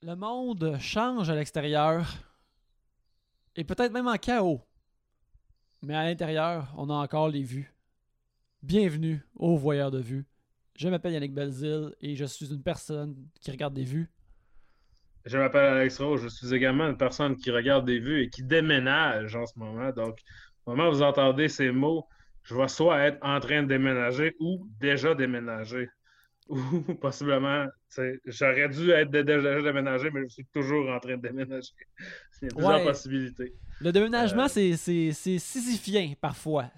Le monde change à l'extérieur et peut-être même en chaos. Mais à l'intérieur, on a encore les vues. Bienvenue au Voyeur de vues. Je m'appelle Yannick Belzil et je suis une personne qui regarde des vues. Je m'appelle Alex Rose, je suis également une personne qui regarde des vues et qui déménage en ce moment. Donc, au moment où vous entendez ces mots, je vais soit être en train de déménager ou déjà déménager. Ou possiblement, j'aurais dû être déjà déménagé, mais je suis toujours en train de déménager. Il y a plusieurs possibilités. Le déménagement, euh. c'est sisyphien parfois.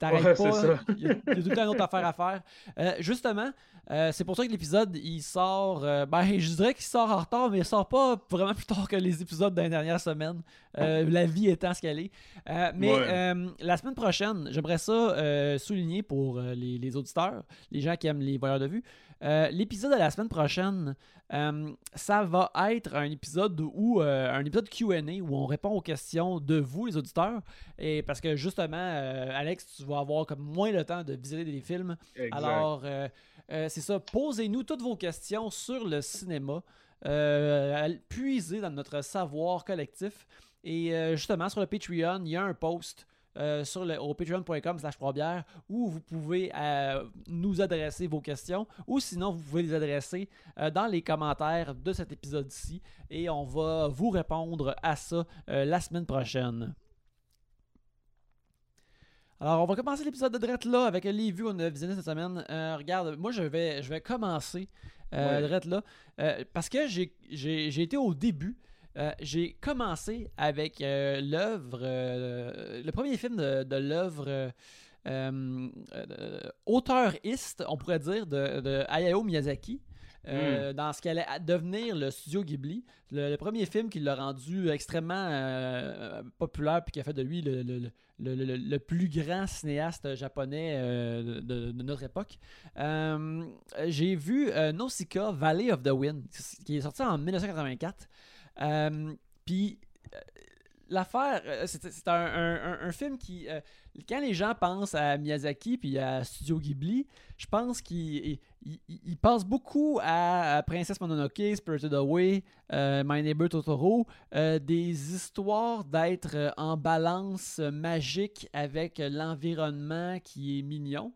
T'arrêtes pas. Il y, a, tout le temps une autre affaire à faire. Euh, justement, euh, c'est pour ça que l'épisode, il sort. ben, je dirais qu'il sort en retard, mais il sort pas vraiment plus tard que les épisodes d'une dernière semaine. la vie étant ce qu'elle est. mais la semaine prochaine, j'aimerais ça souligner pour les, les, auditeurs, les gens qui aiment les voyeurs de vue. L'épisode de la semaine prochaine, euh, ça va être un épisode où euh, un épisode Q&A où on répond aux questions de vous les auditeurs et parce que justement euh, Alex tu vas avoir comme moins le temps de visionner des films. Alors c'est ça, posez-nous toutes vos questions sur le cinéma, puisez dans notre savoir collectif et justement sur le Patreon, il y a un post euh, sur le, au patreon.com slash bière où vous pouvez euh, nous adresser vos questions ou sinon vous pouvez les adresser euh, dans les commentaires de cet épisode-ci et on va vous répondre à ça la semaine prochaine. Alors, on va commencer l'épisode de Drette là avec les vues qu'on a visionné cette semaine. regarde, moi je vais, je vais commencer Drette là parce que j'ai été au début. Euh, j'ai commencé avec euh, l'œuvre, euh, le premier film de, l'œuvre auteuriste, on pourrait dire, de, Hayao Miyazaki. Hmm. dans ce qu'allait devenir le studio Ghibli. Le, premier film qui l'a rendu extrêmement populaire puis qui a fait de lui le, plus grand cinéaste japonais de, notre époque. J'ai vu Nausicaa, Valley of the Wind, qui est sorti en 1984. Euh, puis euh, l'affaire, euh, c'est un, film qui, quand les gens pensent à Miyazaki puis à Studio Ghibli, je pense qu'ils pensent beaucoup à, Princesse Mononoke, Spirited Away, My Neighbor Totoro, des histoires d'être en balance magique avec l'environnement qui est mignon.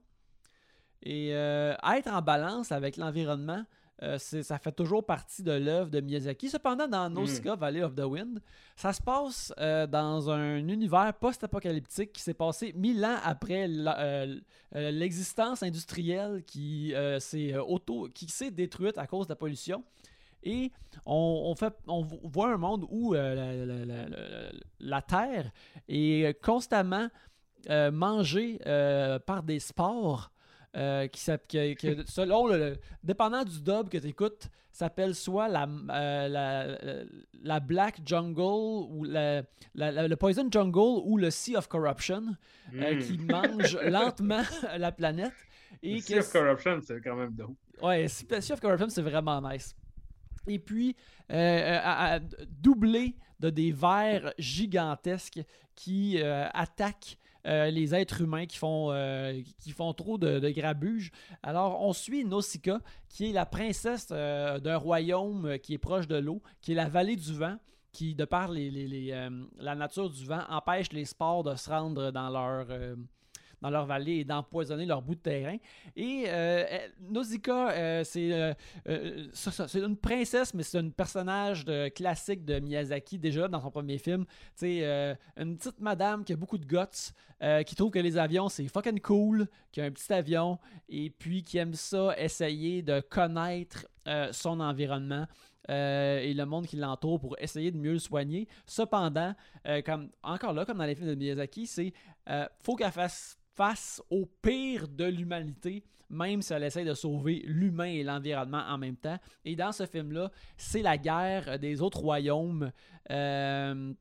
Et être en balance avec l'environnement, euh, ça fait toujours partie de l'œuvre de Miyazaki. Cependant, dans Nausicaa, mm. Valley of the Wind, ça se passe euh, dans un univers post-apocalyptique qui s'est passé mille ans après euh, l'existence industrielle qui s'est auto, qui s'est détruite à cause de la pollution. Et on, fait, on voit un monde où la, Terre est constamment mangée par des spores euh, qui, selon le, dépendant du dub que tu écoutes, s'appelle soit la, euh, la, Black Jungle ou la, le Poison Jungle ou le Sea of Corruption euh, hmm. qui mange lentement la planète. Et sea of Corruption, c'est quand même dope. Ouais, Sea of Corruption, c'est vraiment nice. Et puis, doublé de des vers gigantesques qui attaquent euh, les êtres humains qui font, euh, trop de, grabuge. Alors, on suit Nausicaa, qui est la princesse euh, d'un royaume qui est proche de l'eau, qui est la vallée du vent qui, de par la nature du vent, empêche les sports de se rendre dans leur, dans leur vallée et d'empoisonner leur bout de terrain. Et euh, Nausicaa, euh, c'est euh, une princesse, mais c'est un personnage de, classique de Miyazaki déjà dans son premier film. C'est une petite madame qui a beaucoup de guts, qui trouve que les avions c'est fucking cool, qui a un petit avion et puis qui aime ça essayer de connaître son environnement. et le monde qui l'entoure pour essayer de mieux le soigner. Cependant, comme encore là, comme dans les films de Miyazaki, c'est faut qu'elle fasse face au pire de l'humanité, même si elle essaie de sauver l'humain et l'environnement en même temps. Et dans ce film-là, c'est la guerre des autres royaumes. Euh,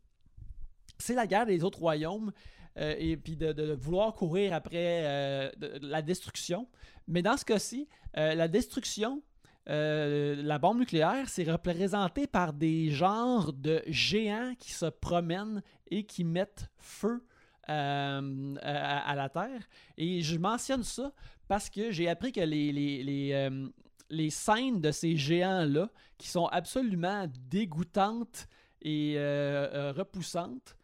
c'est la guerre des autres royaumes. Euh, et puis de, vouloir courir après euh, la destruction. Mais dans ce cas-ci, la destruction, la bombe nucléaire, c'est représenté par des genres de géants qui se promènent et qui mettent feu euh, à, la Terre. Et je mentionne ça parce que j'ai appris que les, les, les, euh, les scènes de ces géants-là, qui sont absolument dégoûtantes et repoussantes,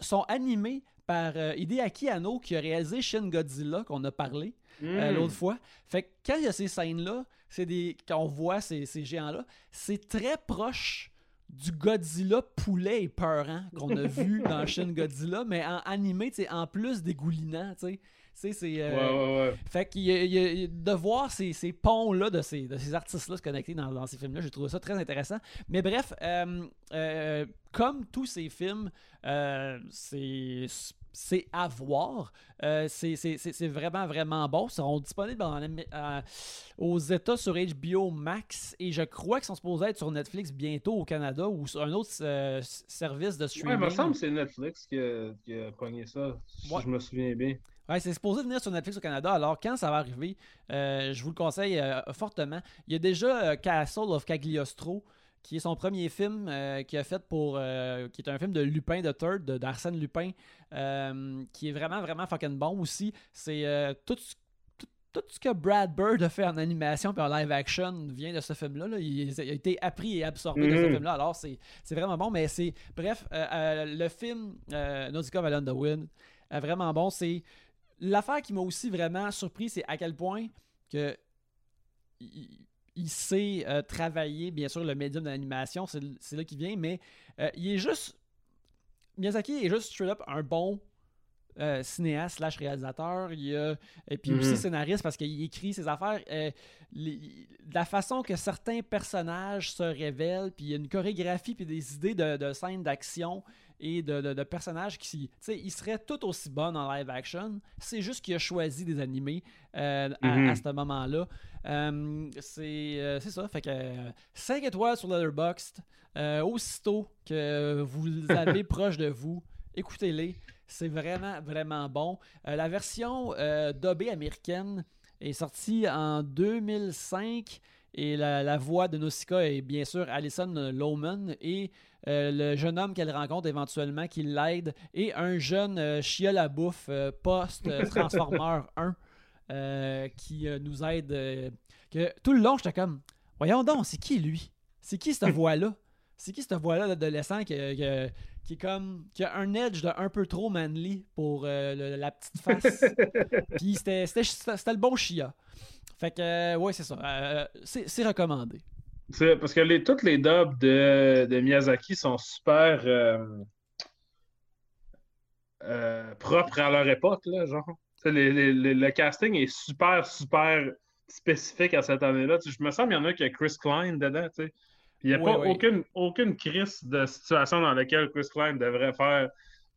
sont animées par Hideaki Anno, qui a réalisé Shin Godzilla, qu'on a parlé. Hmm. l'autre fois. Fait que quand il y a ces scènes-là, c'est des quand on voit ces, ces géants-là, c'est très proche du Godzilla poulet et peurant qu'on a vu dans Shin Godzilla, mais en animé, en plus dégoulinant, tu sais. C'est. Euh, ouais, ouais, ouais. Fait que de voir ces, ces ponts-là de ces, de ces artistes-là se connecter dans, dans ces films-là, j'ai trouvé ça très intéressant. Mais bref, euh, euh, comme tous ces films, c'est c'est à voir. Euh, c'est vraiment, vraiment bon. Ils seront disponibles euh, aux États sur HBO Max et je crois qu'ils sont supposés être sur Netflix bientôt au Canada ou sur un autre euh, service de streaming. Ouais, il me semble que c'est Netflix qui a, qui a, pogné ça, si je me souviens bien. Ouais, c'est supposé venir sur Netflix au Canada. Alors, quand ça va arriver, je vous le conseille fortement. Il y a déjà Castle of Cagliostro qui est son premier film euh, qu'il a fait pour. Euh, qui est un film de Lupin de Third, d'Arsène Lupin, euh, qui est vraiment, vraiment fucking bon aussi. C'est tout, tout, ce que Brad Bird a fait en animation et en live action vient de ce film-là. Il, a été appris et absorbé de ce mm-hmm. film-là. Alors, c'est vraiment bon, mais c'est. Bref, le film Nausicaa Valley the Wind, vraiment bon. C'est. L'affaire qui m'a aussi vraiment surpris, c'est à quel point que il sait euh, travailler, bien sûr, le médium de l'animation, c'est là qu'il vient, mais euh, il est juste. Miyazaki est juste straight up un bon euh, cinéaste slash réalisateur. Il et puis aussi mhm. scénariste parce qu'il écrit ses affaires. la façon que certains personnages se révèlent, puis il y a une chorégraphie, puis des idées de, de scènes d'action et de, personnages qui, tu sais, ils seraient tout aussi bons en live action. C'est juste qu'il a choisi des animés euh, mhm. à, ce moment-là. Euh, euh, c'est ça. Fait que 5 étoiles sur Letterboxd. aussitôt que vous les avez proche de vous, écoutez-les. C'est vraiment, vraiment bon. la version dobée américaine est sortie en 2005 et la, la voix de Nausicaa est bien sûr Alison Lohman et euh, le jeune homme qu'elle rencontre éventuellement qui l'aide, et un jeune euh, chiol à bouffe euh, post-Transformer 1 qui nous aide. que tout le long, j'étais comme Voyons donc, c'est qui lui? C'est qui cette voix-là? C'est qui cette voix-là d'adolescent qui, qui est comme qui a un edge de un peu trop manly pour la petite face? Puis c'était le bon Chia. Fait que ouais, c'est ça. c'est recommandé. Parce que les, toutes les dubs de, de Miyazaki sont super euh, euh, propres à leur époque, là, genre. le casting est super, super spécifique à cette année-là. Je me sens qu'il y en a qui a Chris Klein dedans, tu sais. Il n'y a pas Aucune, aucune crise de situation dans laquelle Chris Klein devrait faire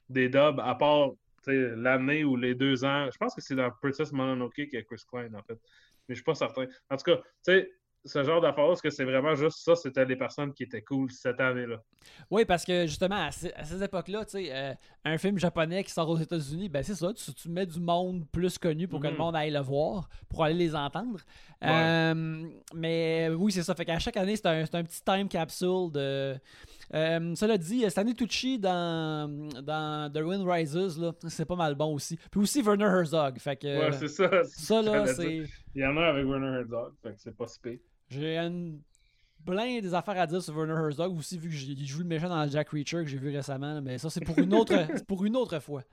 des dubs, à part l'année ou les deux ans. Je pense que c'est dans Princess Mononoke qu'il y a Chris Klein, en fait. Mais je ne suis pas certain. En tout cas, tu sais, ce genre d'affaires, est-ce que c'est vraiment juste ça, c'était les personnes qui étaient cool cette année-là? Oui, parce que justement, à, ces époques-là, tu sais, euh, un film japonais qui sort aux États-Unis, ben c'est ça, tu, mets du monde plus connu pour que le mhm. monde aille le voir, pour aller les entendre. Euh, mais oui, c'est ça. Fait qu'à chaque année, c'est un, un, petit time capsule de. Euh, cela dit, Stanley Tucci dans, dans The Wind Rises, c'est pas mal bon aussi. Puis aussi Werner Herzog. Fait que, ouais, c'est ça. Ça, là, c'est. Il y en a avec Werner Herzog, fait que c'est pas si J'ai une... plein des affaires à dire sur Werner Herzog aussi, vu que j'ai joué le méchant dans Jack Reacher que j'ai vu récemment. Mais ça, c'est pour une autre, pour une autre fois.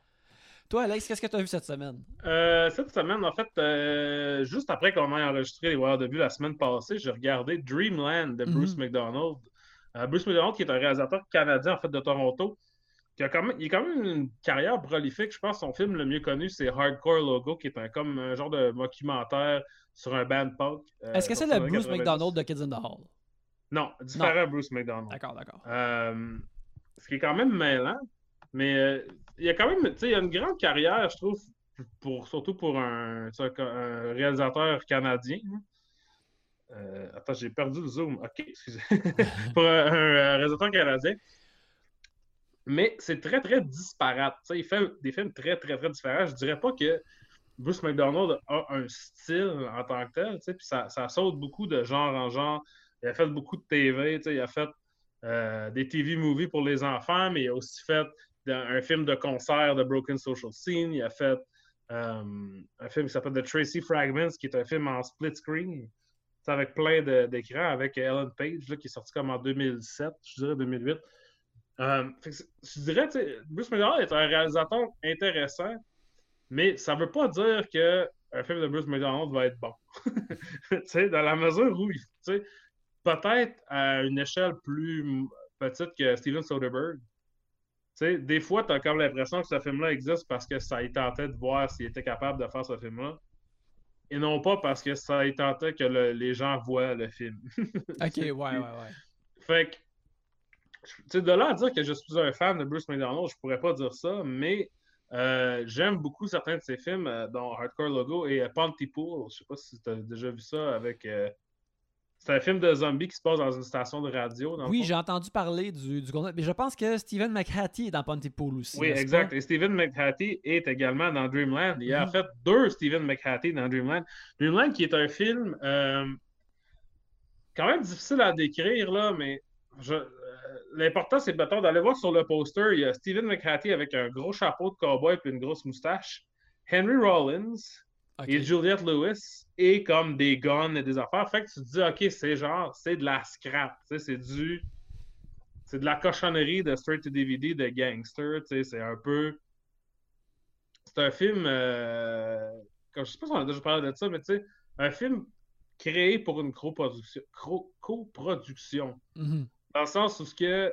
Toi, Alex, qu'est-ce que tu as vu cette semaine? Euh, cette semaine, en fait, euh, juste après qu'on ait enregistré les Voyeurs de vue la semaine passée, j'ai regardé Dreamland de Bruce mhm. McDonald. Euh, Bruce McDonald, qui est un réalisateur canadien en fait de Toronto, qui a quand même, il a quand même une carrière prolifique. Je pense que son film le mieux connu, c'est Hardcore Logo, qui est un, comme un genre de documentaire sur un band punk. Euh, Est-ce que c'est le Bruce McDonald de Kids in the Hall? Non, différent Bruce McDonald. D'accord, d'accord. Euh, ce qui est quand même mêlant, mais il y a quand même, tu sais, il y a une grande carrière, je trouve, pour, surtout pour un, un réalisateur canadien. Hein. Euh, attends, j'ai perdu le zoom. OK, excusez. pour un, un, réalisateur canadien. Mais c'est très, très disparate. il fait des films très, très, très différents. Je dirais pas que Bruce McDonald a un style en tant que tel, puis ça, ça, saute beaucoup de genre en genre. Il a fait beaucoup de TV, il a fait euh, des TV movies pour les enfants, mais il a aussi fait un film de concert de Broken Social Scene. Il a fait euh, un film qui s'appelle The Tracy Fragments, qui est un film en split screen avec plein d'écrans, avec Ellen Page, qui est sorti comme en 2007, je dirais 2008. Euh, je dirais, Bruce McDonald est un réalisateur intéressant, mais ça ne veut pas dire qu'un film de Bruce McDonald va être bon. dans la mesure où, peut-être à une échelle plus petite que Steven Soderbergh, des fois, tu as comme l'impression que ce film-là existe parce que ça tenté de voir s'il était capable de faire ce film-là. Et non pas parce que ça a tenté que les gens voient le film. ok, ouais, ouais, ouais. Fait que sais, de là à dire que je suis un fan de Bruce McDonald, je pourrais pas dire ça, mais euh, j'aime beaucoup certains de ses films, euh, dont Hardcore Logo et euh, Pontypool. Je sais pas si tu as déjà vu ça avec. C'est un film de zombies qui se passe dans une station de radio. oui, j'ai entendu parler du, du Mais je pense que Stephen McHattie est dans Pontypool aussi. Oui, exact. Et Stephen McHattie est également dans Dreamland. Il y a en mhm. fait deux Stephen McHattie dans Dreamland. Dreamland qui est un film quand même difficile à décrire, là, mais je, l'important, c'est d'aller voir sur le poster, il y a Stephen McHattie avec un gros chapeau de cowboy et une grosse moustache, Henry Rollins et Juliette Lewis et comme des guns et des affaires. Fait que tu te dis, OK, c'est genre, c'est de la scrap, c'est du. C'est de la cochonnerie de straight to DVD de gangster, c'est un peu. C'est un film. Euh... je sais pas si on a déjà parlé de ça, mais tu sais, un film créé pour une coproduction. coproduction. Mm-hmm. Dans le sens où ce que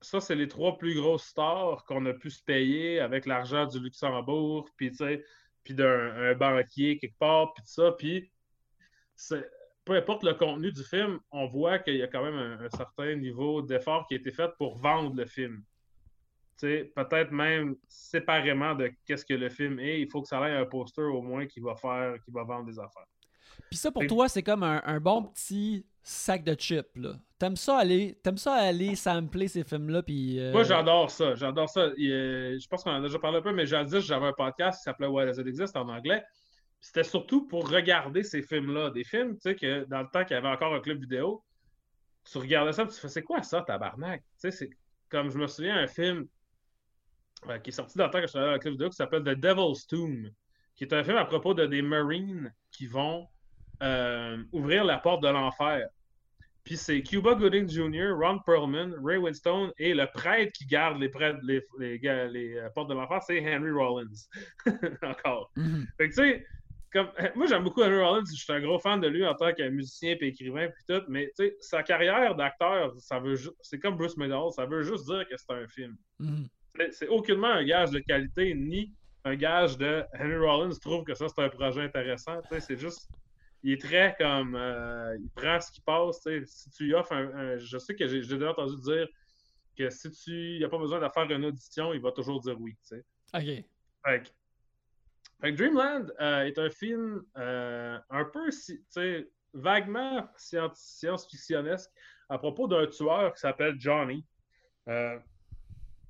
ça, c'est les trois plus grosses stars qu'on a pu se payer avec l'argent du Luxembourg, puis puis d'un banquier quelque part, puis tout ça. Puis peu importe le contenu du film, on voit qu'il y a quand même un, certain niveau d'effort qui a été fait pour vendre le film. Peut-être même séparément de qu'est-ce que le film est, il faut que ça ait un poster au moins qui va faire, qui va vendre des affaires. Puis ça, pour toi, c'est comme un, bon petit sac de chips, là. T'aimes ça aller, t'aimes ça aller sampler ces films-là, puis... Euh, Moi, j'adore ça, j'adore ça. je pense qu'on en a déjà parlé un peu, mais dit, j'avais un podcast qui s'appelait Why Does It Exist en anglais. C'était surtout pour regarder ces films-là. Des films, tu sais, que dans le temps qu'il y avait encore un club vidéo, tu regardais ça, et tu fais, c'est quoi ça, tabarnak? Tu sais, c'est comme, je me souviens, un film euh, qui est sorti dans le temps que je dans le club vidéo qui s'appelle The Devil's Tomb, qui est un film à propos de des Marines qui vont euh, ouvrir la porte de l'enfer. Puis c'est Cuba Gooding Jr., Ron Perlman, Ray Winstone et le prêtre qui garde les, les, les, les euh, portes de l'enfer, c'est Henry Rollins. Encore. Mhm. Fait que tu sais, comme, moi j'aime beaucoup Henry Rollins, je suis un gros fan de lui en tant que musicien et écrivain puis tout, mais tu sais, sa carrière d'acteur, ça veut c'est comme Bruce Medall, ça veut juste dire que c'est un film. Mhm. C'est aucunement un gage de qualité ni un gage de Henry Rollins trouve que ça c'est un projet intéressant. C'est juste il est très comme. Euh, il prend ce qui passe. Si tu lui offres un, Je sais que j'ai déjà entendu dire que si tu. Il n'y a pas besoin de faire une audition, il va toujours dire oui. OK. Fait, Dreamland euh, est un film euh, un peu vaguement science-fictionnesque à propos d'un tueur qui s'appelle Johnny.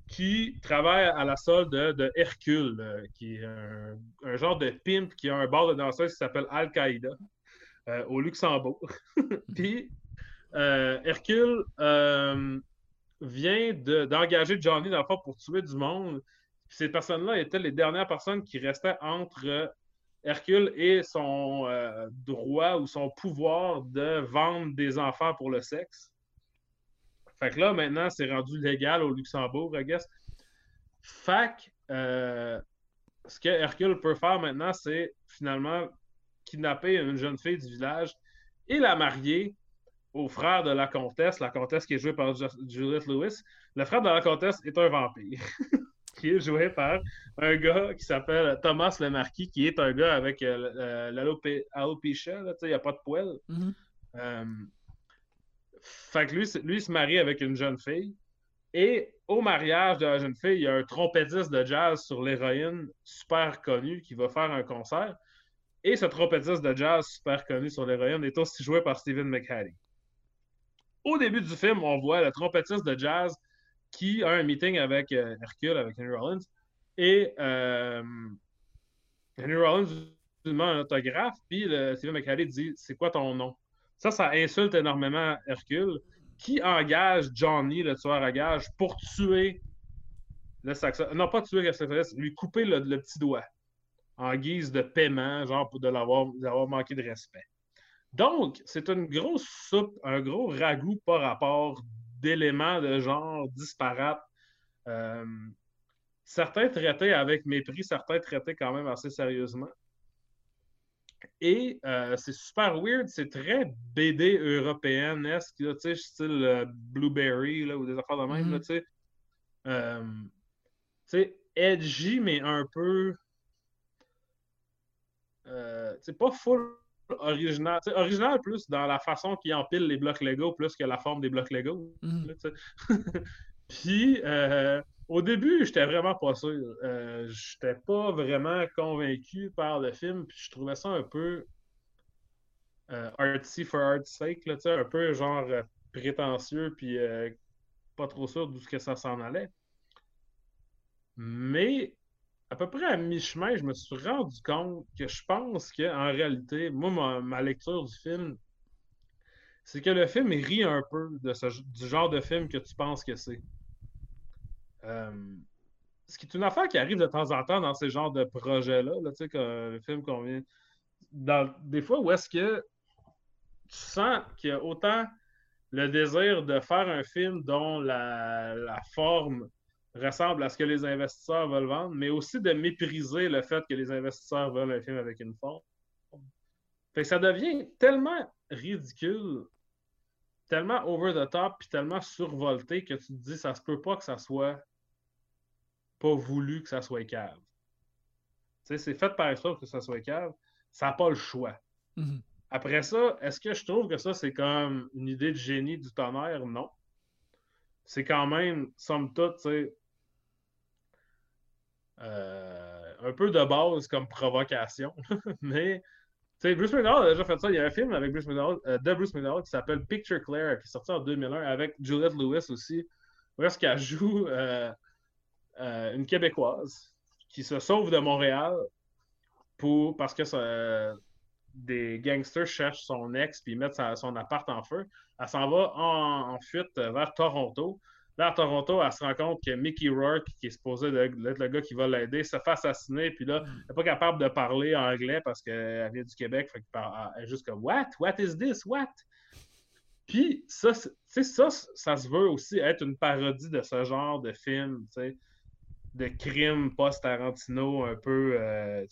qui travaille à la solde de, Hercule, qui est un, un, genre de pimp qui a un bar de danseuse qui s'appelle Al-Qaïda. Euh, au Luxembourg. Puis euh, Hercule euh, vient d'engager Johnny dans pour tuer du monde. ces personnes-là étaient les dernières personnes qui restaient entre Hercule et son droit ou son pouvoir de vendre des enfants pour le sexe. Fait que là, maintenant, c'est rendu légal au Luxembourg, I guess. Fait ce que Hercule peut faire maintenant, c'est finalement kidnapper une jeune fille du village et la marier au frère de la comtesse, la comtesse qui est jouée par Juliette Lewis. Le frère de la comtesse est un vampire, qui est joué par un gars qui s'appelle Thomas le Marquis, qui est un gars avec euh, l'alopecia, il n'y a pas de poils. Mm-hmm. Euh, fait que lui, lui, il se marie avec une jeune fille. Et au mariage de la jeune fille, il y a un trompettiste de jazz sur l'héroïne super connu qui va faire un concert. Et ce trompettiste de jazz super connu sur l'héroïne est aussi joué par Stephen McHattie. Au début du film, on voit le trompettiste de jazz qui a un meeting avec euh, Hercule, avec Henry Rollins. Et euh, Henry Rollins demande un autographe, puis Stephen McHattie dit C'est quoi ton nom Ça, ça insulte énormément Hercule, qui engage Johnny, le tueur à gage, pour tuer le saxophone. Non, pas tuer le saxophoniste, lui couper le petit doigt en guise de paiement, genre pour de l'avoir manqué de respect. Donc, c'est une grosse soupe, un gros ragoût par rapport d'éléments de genre disparates. Euh, certains traités avec mépris, certains traités quand même assez sérieusement. Et euh, c'est super weird, c'est très BD européenne-esque, tu sais, style euh, Blueberry là, ou des affaires de même, mm-hmm. tu sais. tu sais, edgy, mais un peu. C'est pas full original. original plus dans la façon qu'il empile les blocs Lego plus que la forme des blocs Lego. Mhm. Puis, euh, au début, j'étais vraiment pas sûr. Euh, j'étais pas vraiment convaincu par le film. Puis, je trouvais ça un peu euh, artsy for art's sake. Là, un peu genre prétentieux. Puis, pas trop sûr d'où que ça s'en allait. Mais à peu près à mi-chemin, je me suis rendu compte que je pense qu'en réalité, moi, ma, lecture du film, c'est que le film rit un peu du genre de film que tu penses que c'est. Euh, ce qui est une affaire qui arrive de temps en temps dans ces genres de projets-là, tu sais, le film qu'on vient. Des fois où est-ce que tu sens qu'il y a autant le désir de faire un film dont la forme ressemble à ce que les investisseurs veulent vendre, mais aussi de mépriser le fait que les investisseurs veulent un film avec une forme. Fait que ça devient tellement ridicule, tellement over the top, puis tellement survolté que tu te dis ça se peut pas que ça soit pas voulu que ça soit cave. C'est fait par exemple que ça soit cave, ça n'a pas le choix. Mm-hmm. Après ça, est-ce que je trouve que ça, c'est comme une idée de génie du tonnerre? Non. C'est quand même, somme toute, tu euh, un peu de base comme provocation. Mais sais, Bruce McDonald a déjà fait ça. Il y a un film avec Bruce McDonald, euh, de Bruce McDonald qui s'appelle Picture Claire, qui est sorti en 2001 avec Juliette Lewis aussi, où est-ce qu'elle joue euh, une Québécoise qui se sauve de Montréal pour, parce que des gangsters cherchent son ex puis mettent son appart en feu. Elle s'en va en, fuite vers Toronto. Là, à Toronto, elle se rend compte que Mickey Rourke, qui est supposé être le gars qui va l'aider, se fait assassiner. Puis là, mm. elle n'est pas capable de parler anglais parce qu'elle vient du Québec. Fait elle est juste comme What? What is this? What? Puis ça, ça, ça se veut aussi être une parodie de ce genre de film, de crime post-Tarantino un peu. Euh,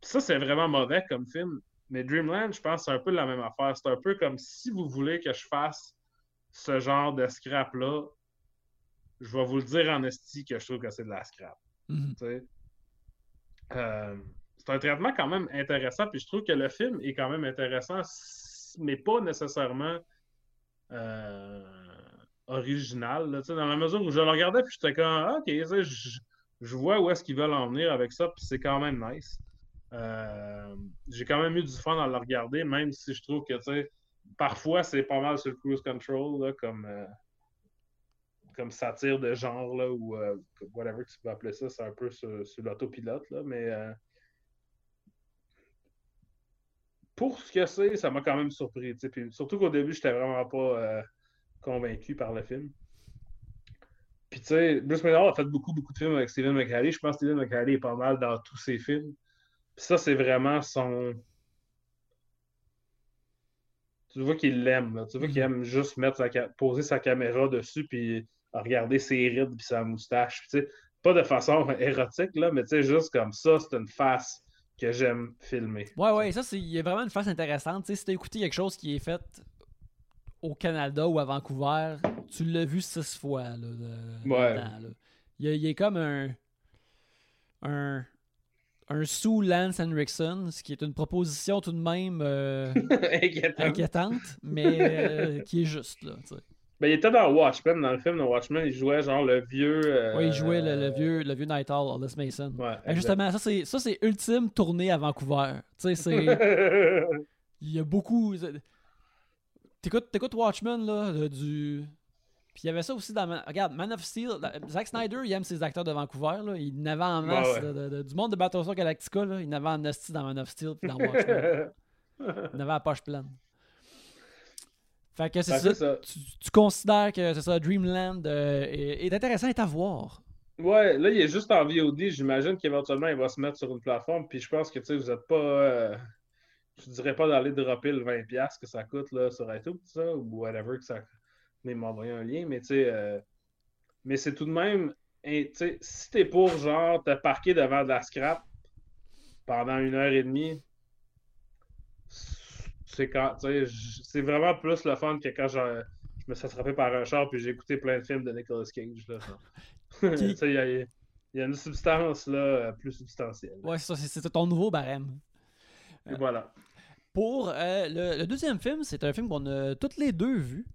ça, c'est vraiment mauvais comme film. Mais Dreamland, je pense, c'est un peu la même affaire. C'est un peu comme si vous voulez que je fasse ce genre de scrap-là, je vais vous le dire en esti que je trouve que c'est de la scrap. Mhm. Euh, c'est un traitement quand même intéressant, puis je trouve que le film est quand même intéressant, mais pas nécessairement euh, original. dans la mesure où je le regardais, puis j'étais comme, ah, ok, je, vois où est-ce qu'ils veulent en venir avec ça, puis c'est quand même nice. Euh, j'ai quand même eu du fun à le regarder, même si je trouve que, parfois, c'est pas mal sur le cruise control, comme comme satire de genre, là, ou euh, whatever tu peux appeler ça, c'est un peu sur, l'autopilote, là, mais euh, pour ce que c'est, ça m'a quand même surpris. Puis, surtout qu'au début, j'étais vraiment pas euh, convaincu par le film. Puis tu sais, Bruce McDonald a fait beaucoup, beaucoup de films avec Steven McHale. Je pense que Steven McHale est pas mal dans tous ses films. Puis ça, c'est vraiment son. Tu vois qu'il l'aime. Tu vois qu'il mm-hmm. aime juste mettre sa... poser sa caméra dessus puis regarder ses rides et sa moustache. pas de façon érotique, là, mais juste comme ça, c'est une face que j'aime filmer. Ouais, ouais, ça, il y a vraiment une face intéressante. si tu as écouté quelque chose qui est fait au Canada ou à Vancouver, tu l'as vu six fois. Là, ouais. Il, y a, comme un. un un sous Lance Henriksen, ce qui est une proposition tout de même euh, inquiétante. mais euh, qui est juste là. Ben, il était dans Watchmen, dans le film de Watchmen, il jouait genre le vieux. Euh, oui, il jouait le, vieux, le vieux Night Owl, Aldous Mason. Ouais, ben, justement, ça c'est, ça c'est ultime tournée à Vancouver. Tu sais, c'est. il y a beaucoup. T'écoutes, t'écoutes Watchmen, là, du. Puis il y avait ça aussi dans. Regarde, Man of Steel. Zack Snyder, il aime ses acteurs de Vancouver. Là. Il n'avait en masse. du monde de Battlestar Galactica, là, il n'avait en esti dans Man of Steel puis dans Watchmen. il n'avait la poche pleine. Fait que c'est ben, ça. Tu, considères que c'est ça, Dreamland euh, est, intéressant à voir. Ouais, là, il est juste en VOD. J'imagine qu'éventuellement, il va se mettre sur une plateforme. Puis je pense que vous n'êtes pas. Euh, je dirais pas d'aller dropper le 20$ que ça coûte là, sur iTunes, ça, ou whatever que ça. Mais m'envoyer un lien, mais tu sais. Euh, mais c'est tout de même. sais, si t'es pour genre te parquer devant de la scrap pendant une heure et demie, c'est quand c'est vraiment plus le fun que quand je, je me suis attrapé par un char puis j'ai écouté plein de films de Nicolas Cage. Là, il y, a une substance là, euh, plus substantielle. Ouais, c'est ça, c'est ton nouveau barème. Et voilà. Pour euh, le, deuxième film, c'est un film qu'on a toutes les deux vu.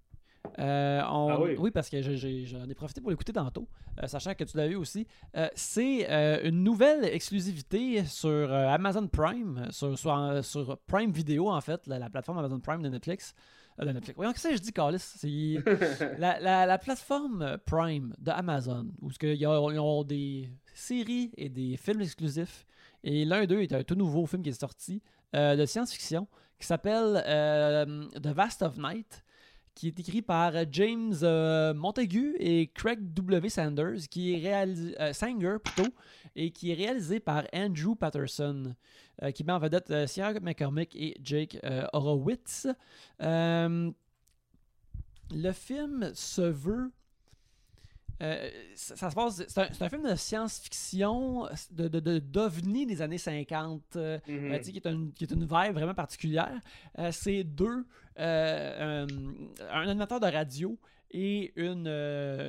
Euh, ah oui. parce que j'en ai, profité pour l'écouter tantôt, euh, sachant que tu l'as vu aussi. c'est une nouvelle exclusivité sur Amazon Prime, sur, sur, Prime Video en fait, la, plateforme Amazon Prime de Netflix. de Netflix. Voyons, qu'est-ce que je dis, Carlis? C'est la, la, plateforme Prime de Amazon, où ils ont des séries et des films exclusifs. Et l'un d'eux est un tout nouveau film qui est sorti euh, de science-fiction qui s'appelle euh, The Vast of Night, qui est écrit par James euh, Montagu et Craig W. Sanders, qui est réalisé, Sanger plutôt, et qui est réalisé par Andrew Patterson, qui met en vedette Sierra McCormick et Jake Horowitz. le film se veut euh, ça, se passe. C'est un, film de science-fiction, de, de, d'OVNI des années 50, euh, mm-hmm. euh, qui, est une, qui est une vibe vraiment particulière. c'est deux, un, animateur de radio et une,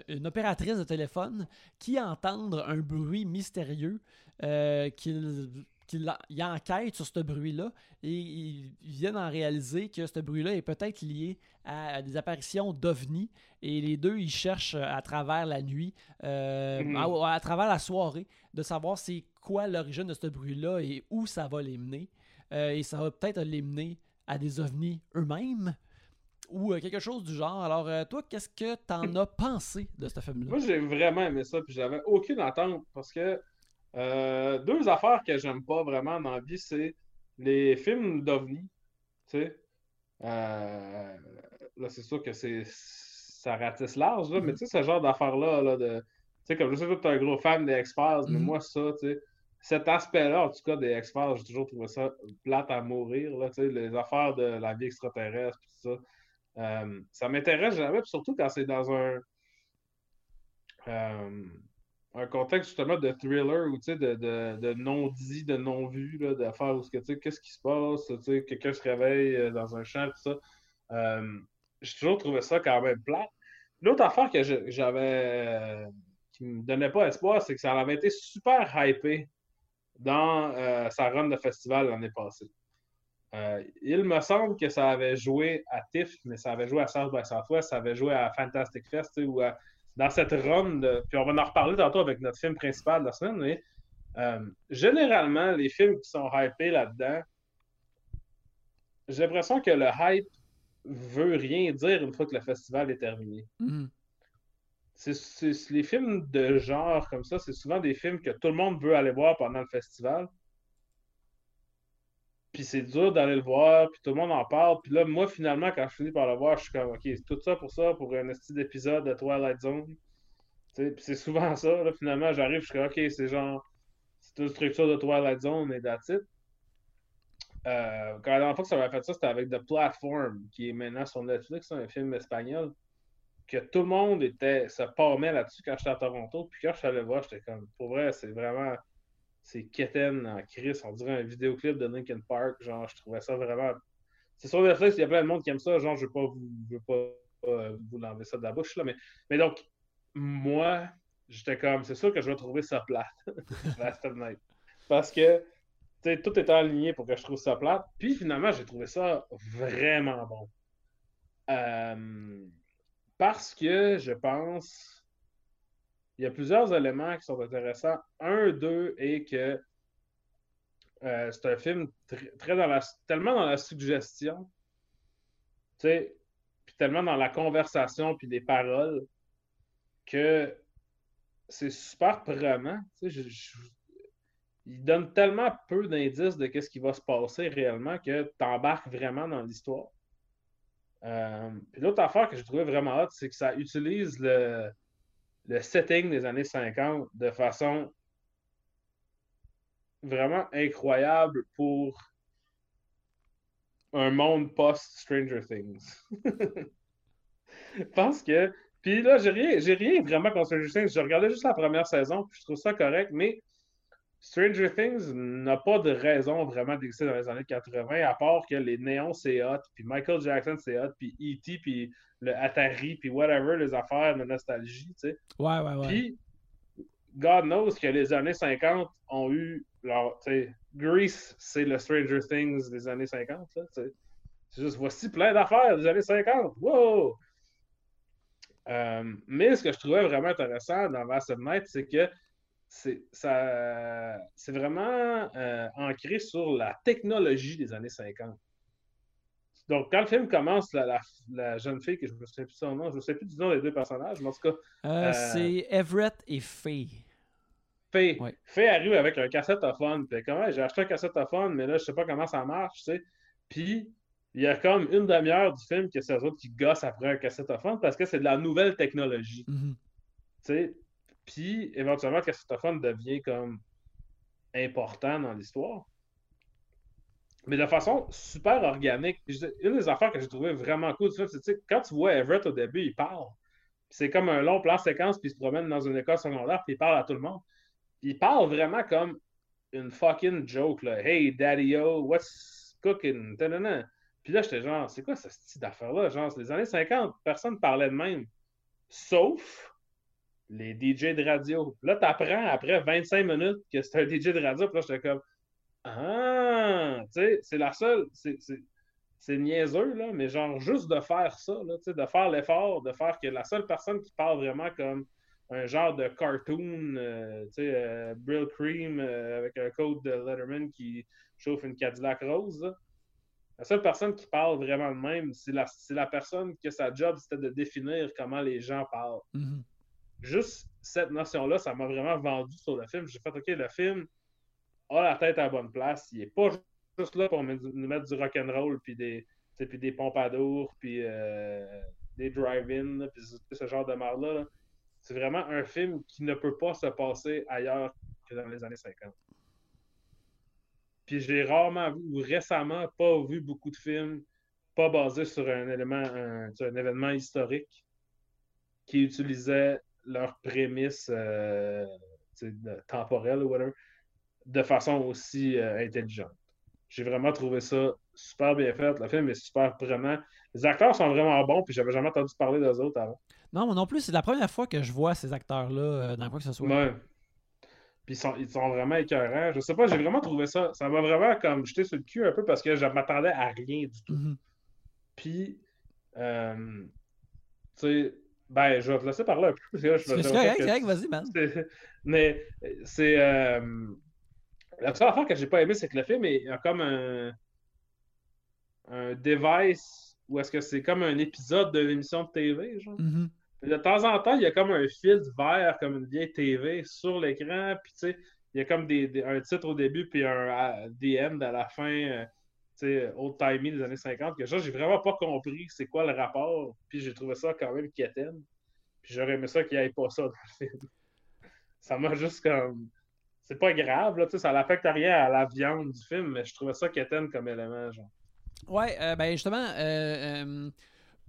une opératrice de téléphone qui entendent un bruit mystérieux qu'ils qu'ils enquêtent sur ce bruit-là et ils viennent en réaliser que ce bruit-là est peut-être lié à des apparitions d'ovnis et les deux ils cherchent à travers la nuit, euh, mhm. à, travers la soirée, de savoir c'est quoi l'origine de ce bruit-là et où ça va les mener. Euh, et ça va peut-être les mener à des ovnis eux-mêmes ou euh, quelque chose du genre. Alors, toi, qu'est-ce que t'en as pensé de ce film-là? Moi, j'ai vraiment aimé ça, puis j'avais aucune attente parce que euh, deux affaires que j'aime pas vraiment dans la vie, c'est les films d'OVNI. Tu sais. Euh, là, c'est sûr que c'est ça ratisse large, là, mais tu sais, ce genre d'affaires-là, là, de. Tu sais, comme je sais que tu es un gros fan des X-Files, mais mm-hmm. moi, ça, tu sais, cet aspect-là, en tout cas, des X-Files, j'ai toujours trouvé ça plate à mourir, là, tu sais, les affaires de la vie extraterrestre, tout ça. Euh, ça m'intéresse jamais, surtout quand c'est dans un un contexte justement de thriller ou de, de, de non-dit, de non-vu, d'affaires où qu'est-ce qui se passe, quelqu'un se réveille euh, dans un champ, tout ça. Euh, j'ai toujours trouvé ça quand même plat. L'autre affaire que j'avais euh, qui me donnait pas espoir, c'est que ça avait été super hypé dans sa run de festival l'année passée. il me semble que ça avait joué à TIFF, mais ça avait joué à South by Southwest, ça avait joué à Fantastic Fest ou à dans cette run, puis on va en reparler tantôt avec notre film principal de la semaine, mais euh, généralement, les films qui sont hypés là-dedans, j'ai l'impression que le hype veut rien dire une fois que le festival est terminé. C'est, les films de genre comme ça, c'est souvent des films que tout le monde veut aller voir pendant le festival. Puis c'est dur d'aller le voir, puis tout le monde en parle. Puis là, moi, finalement, quand je finis par le voir, je suis comme, OK, c'est tout ça pour ça, pour un style d'épisode de Twilight Zone. Puis c'est souvent ça, là, finalement, j'arrive, je suis comme, OK, c'est genre, c'est une structure de Twilight Zone et that's. Euh, quand la dernière fois que ça m'a fait ça, c'était avec The Platform, qui est maintenant sur Netflix, un film espagnol, que tout le monde était, se parmait là-dessus quand j'étais à Toronto. Puis quand je suis allé voir, j'étais comme, pour vrai, c'est vraiment c'est Keten en Chris, on dirait un vidéoclip de Linkin Park. Genre, je trouvais ça vraiment. C'est sur Netflix, il y a plein de monde qui aime ça. Genre, je ne veux pas vous, veux pas, euh, vous l'enlever ça de la bouche, là. Mais, mais donc, moi, j'étais comme, c'est sûr que je vais trouver ça plate. Parce que, tout est aligné pour que je trouve ça plate. Puis finalement, j'ai trouvé ça vraiment bon. Euh, parce que je pense il y a plusieurs éléments qui sont intéressants. Un, deux, et que euh, c'est un film très dans la, tellement dans la suggestion, puis tellement dans la conversation, puis des paroles, que c'est super prenant. Il donne tellement peu d'indices de ce qui va se passer réellement que tu embarques vraiment dans l'histoire. Euh, l'autre affaire que j'ai trouvé vraiment hot, c'est que ça utilise le, le setting des années 50 de façon vraiment incroyable pour un monde post-Stranger Things. Je pense que. Puis là, j'ai rien, j'ai rien vraiment contre Stranger Things. Je regardais juste la première saison, puis je trouve ça correct, mais Stranger Things n'a pas de raison vraiment d'exister dans les années 80, à part que les néons c'est hot, puis Michael Jackson c'est hot, puis E.T., puis le Atari, puis whatever, les affaires de nostalgie, tu sais. Ouais, ouais, ouais. Puis, God knows que les années 50 ont eu leur, tu sais, Grease, c'est le Stranger Things des années 50, là, tu sais. C'est juste, voici plein d'affaires des années 50. Wow! Euh, mais ce que je trouvais vraiment intéressant dans of Night, c'est que c'est vraiment euh, ancré sur la technologie des années 50. Donc, quand le film commence, la, la, jeune fille, que je ne sais plus son nom, je ne sais plus du nom des deux personnages, mais en tout cas. Euh, c'est Everett et Faye. Faye. Faye arrive avec un cassettophone. Puis, comment j'ai acheté un cassettophone, mais là, je ne sais pas comment ça marche, tu sais. Puis, il y a comme une demi-heure du film que c'est eux autres qui gossent après un cassettophone parce que c'est de la nouvelle technologie. Mm-hmm. Tu sais, puis éventuellement, le cassettophone devient comme important dans l'histoire. Mais de façon super organique. Une des affaires que j'ai trouvé vraiment cool c'est quand tu vois Everett au début, il parle. C'est comme un long plan séquence, puis il se promène dans une école secondaire, puis il parle à tout le monde. Puis il parle vraiment comme une fucking joke. Là. Hey, daddy-o, what's cooking? Puis là, j'étais genre, c'est quoi ce style d'affaire-là? Genre, les années 50, personne parlait de même. Sauf les DJ de radio. Là, tu apprends après 25 minutes que c'est un DJ de radio. Puis là, j'étais comme, ah, tu sais, c'est la seule. C'est niaiseux, là, mais genre, juste de faire ça, là, de faire l'effort, de faire que la seule personne qui parle vraiment comme un genre de cartoon, euh, tu sais, euh, Brill Cream euh, avec un code de Letterman qui chauffe une Cadillac rose. La seule personne qui parle vraiment de même, c'est la, la, personne que sa job, c'était de définir comment les gens parlent. Mm-hmm. Juste cette notion-là, ça m'a vraiment vendu sur le film. J'ai fait, OK, le film a la tête à la bonne place. Il n'est pas juste là pour nous mettre du rock'n'roll, puis des, puis des pompadours, puis euh, des drive-in, puis ce genre de marde-là. C'est vraiment un film qui ne peut pas se passer ailleurs que dans les années 50. Puis j'ai rarement vu, ou récemment, pas vu beaucoup de films pas basés sur un élément, un, événement historique qui utilisait leur prémisse euh, temporelle ou whatever de façon aussi euh, intelligente. J'ai vraiment trouvé ça super bien fait. Le film est super prenant. Les acteurs sont vraiment bons, puis j'avais jamais entendu parler d'eux autres avant. Non, moi non plus, c'est la première fois que je vois ces acteurs-là euh, dans quoi que ce soit. Ouais. Puis ils sont, ils sont vraiment écœurants. Je sais pas, j'ai vraiment trouvé ça. Ça m'a vraiment comme jeté sur le cul un peu parce que je m'attendais à rien du tout. Mm-hmm. Puis, euh, tu sais, ben, je vais te laisser parler un peu. C'est correct, correct, vas-y, man. Mais c'est. Euh... La seule affaire que j'ai pas aimé, c'est que le film est, a comme un, un device où est-ce que c'est comme un épisode de l'émission de TV, genre. Mm-hmm. De temps en temps, il y a comme un fil vert, comme une vieille TV sur l'écran, puis tu sais, il y a comme des, un titre au début, puis un End à la fin, euh, old timey des années 50, que genre, j'ai vraiment pas compris c'est quoi le rapport, puis j'ai trouvé ça quand même quétaine. Puis j'aurais aimé ça qu'il n'y ait pas ça dans le film. Ça m'a juste comme. C'est pas grave, là, ça n'affecte rien à la viande du film, mais je trouvais ça quétaine comme élément, genre. Ouais, euh, ben justement, euh, euh,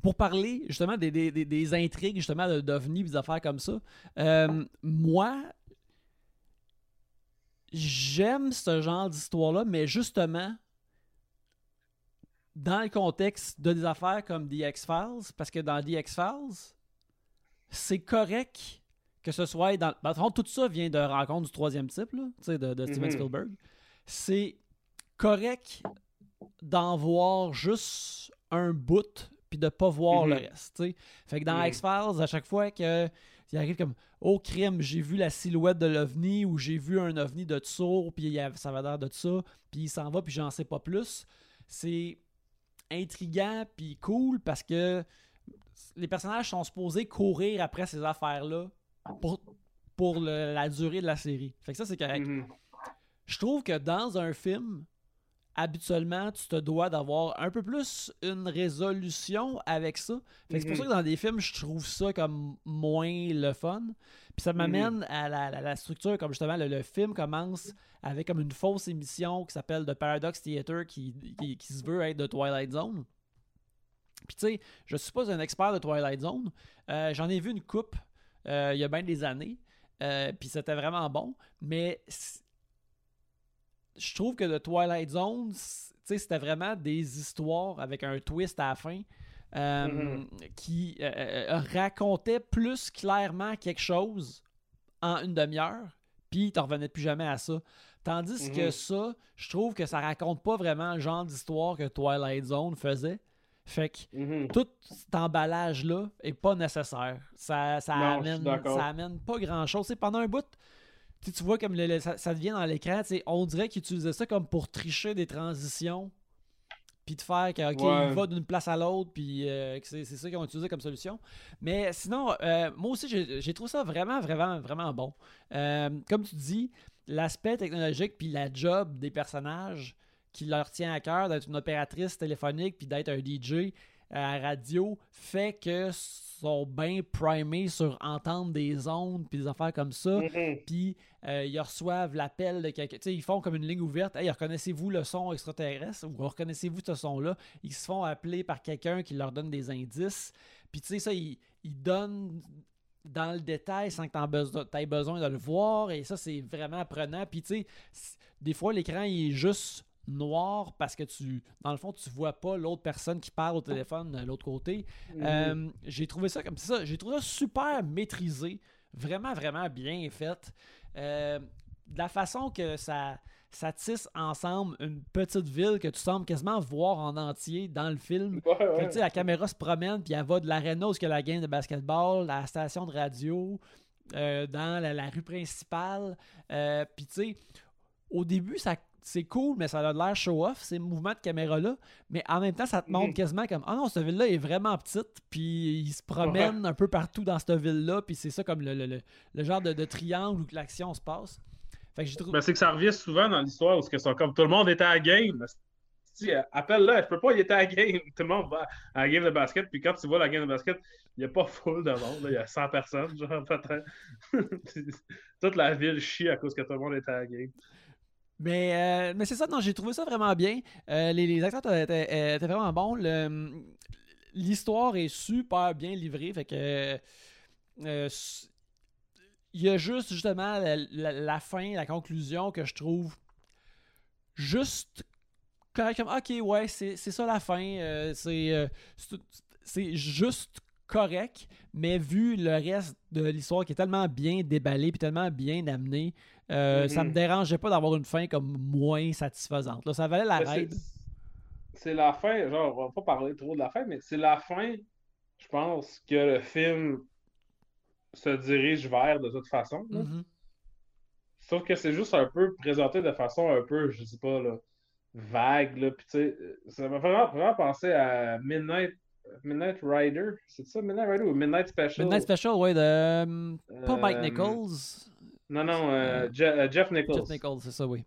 pour parler justement des, des, des, intrigues justement d'OVNI des affaires comme ça, euh, moi, j'aime ce genre d'histoire-là, mais justement, dans le contexte de des affaires comme The X-Files, parce que dans The X-Files, c'est correct que ce soit dans. Ben, tout ça vient de rencontre du troisième type, là, de, de Steven mm-hmm. Spielberg. C'est correct d'en voir juste un bout puis de pas voir le mhm. reste. Fait que dans X-Files, à chaque fois que il arrive comme Oh crime, j'ai vu la silhouette de l'OVNI ou j'ai vu un OVNI de Tsour, puis ça va l'air de ça, puis il s'en va, puis j'en sais pas plus. C'est intriguant, puis cool parce que les personnages sont supposés courir après ces affaires-là pour, pour la durée de la série. Fait que ça, c'est correct. Mhm. Je trouve que dans un film, habituellement, tu te dois d'avoir un peu plus une résolution avec ça. Fait que c'est pour ça Mhm. que dans des films, je trouve ça comme moins le fun. Puis ça m'amène à la, la- la structure, comme justement, le, le film commence avec comme une fausse émission qui s'appelle The Paradox Theater qui, qui, qui se veut être de Twilight Zone. Puis tu sais, je suis pas un expert de Twilight Zone. Euh, J'en ai vu une coupe euh, il y a bien des années. Euh, puis c'était vraiment bon. Mais je trouve que The Twilight Zone, c- tu sais, c'était vraiment des histoires avec un twist à la fin. euh, Mhm. qui euh, euh, racontait plus clairement quelque chose en une demi-heure, puis t'en revenais plus jamais à ça. Tandis que Mhm. ça, je trouve que ça raconte pas vraiment le genre d'histoire que Twilight Zone faisait. Fait que Mhm. tout cet emballage-là est pas nécessaire. Ça, ça, Non, amène, ça amène pas grand-chose. Pendant un bout, tu vois comme le- le- ça, ça devient dans l'écran, on dirait qu'ils utilisaient ça comme pour tricher des transitions, puis de faire que, OK, Ouais. il va d'une place à l'autre, puis euh, c'est ça qu'ils ont utilisé comme solution. Mais sinon, euh, moi aussi, j'ai j'ai trouvé ça vraiment, vraiment, vraiment bon. Euh, comme tu dis, l'aspect technologique, puis la job des personnages qui leur tient à cœur d'être une opératrice téléphonique, puis d'être un DJ à radio, fait que sont bien primés sur entendre des ondes, puis des affaires comme ça puis euh, ils reçoivent l'appel de quelqu'un. Tu sais, ils font comme une ligne ouverte. Hey, reconnaissez-vous le son extraterrestre ou reconnaissez-vous ce son-là? Ils se font appeler par quelqu'un qui leur donne des indices. Puis tu sais, ça, ils, ils donnent dans le détail sans que tu aies besoin de le voir. Et ça, c'est vraiment apprenant. Puis tu sais, des fois, l'écran, il est juste noir parce que tu, dans le fond, tu vois pas l'autre personne qui parle au téléphone de l'autre côté. Mhm. Euh, j'ai trouvé ça comme ça. J'ai trouvé ça super maîtrisé. Vraiment, vraiment bien fait. Euh, de la façon que ça, ça tisse ensemble une petite ville que tu sembles quasiment voir en entier dans le film. Ouais, que, ouais. tu sais, la caméra se promène, puis elle va de l'aréna où la game de basketball, la station de radio, euh, dans la, la rue principale. Euh, puis tu sais, au début, ça c'est cool, mais ça a l'air show-off, ces mouvements de caméra-là. Mais en même temps, ça te montre Mhm. quasiment comme Ah non, cette ville-là est vraiment petite, puis il se promène un peu partout dans cette ville-là, puis c'est ça comme le, le- le- le genre de, de triangle où l'action se passe. Fait que. Ben, c'est que ça revient souvent dans l'histoire où sont comme tout le monde était à la game. Si, appelle-le, je peux pas, il était à la game. Tout le monde va à la game de basket. Puis quand tu vois la game de basket, il n'y a pas full de monde. Il y a 100 personnes, genre peut-être. Toute la ville chie à cause que tout le monde était à la game. Mais, euh, mais c'est ça, non, j'ai trouvé ça vraiment bien. Euh, les, acteurs étaient, étaient- étaient vraiment bons. L'histoire est super bien livrée. Fait que. euh, il y a juste justement la, fin, la conclusion que je trouve juste correct. Comme, ok, ouais, c'est ça la fin. euh, c'est euh, c'est- c'est juste correct, mais vu le reste de l'histoire qui est tellement bien déballé puis tellement bien amené, euh, ça me Mhm. dérangeait pas d'avoir une fin comme moins satisfaisante. Là, ça valait la Mais c'est- la fin, genre, on va pas parler trop de la fin, mais c'est la fin, je pense, que le film se dirige vers de toute façon. Mhm. Sauf que c'est juste un peu présenté de façon un peu, je sais pas, là, vague. Là, sais, ça m'a vraiment, vraiment pensé à Midnight, Midnight Rider. C'est ça, Midnight Rider ou Midnight Special? Midnight Special, ouais, de. Pas Mike Euh, Nichols. Non, non, euh, Euh, Je- euh, Jeff Nichols. Jeff Nichols, c'est ça, oui.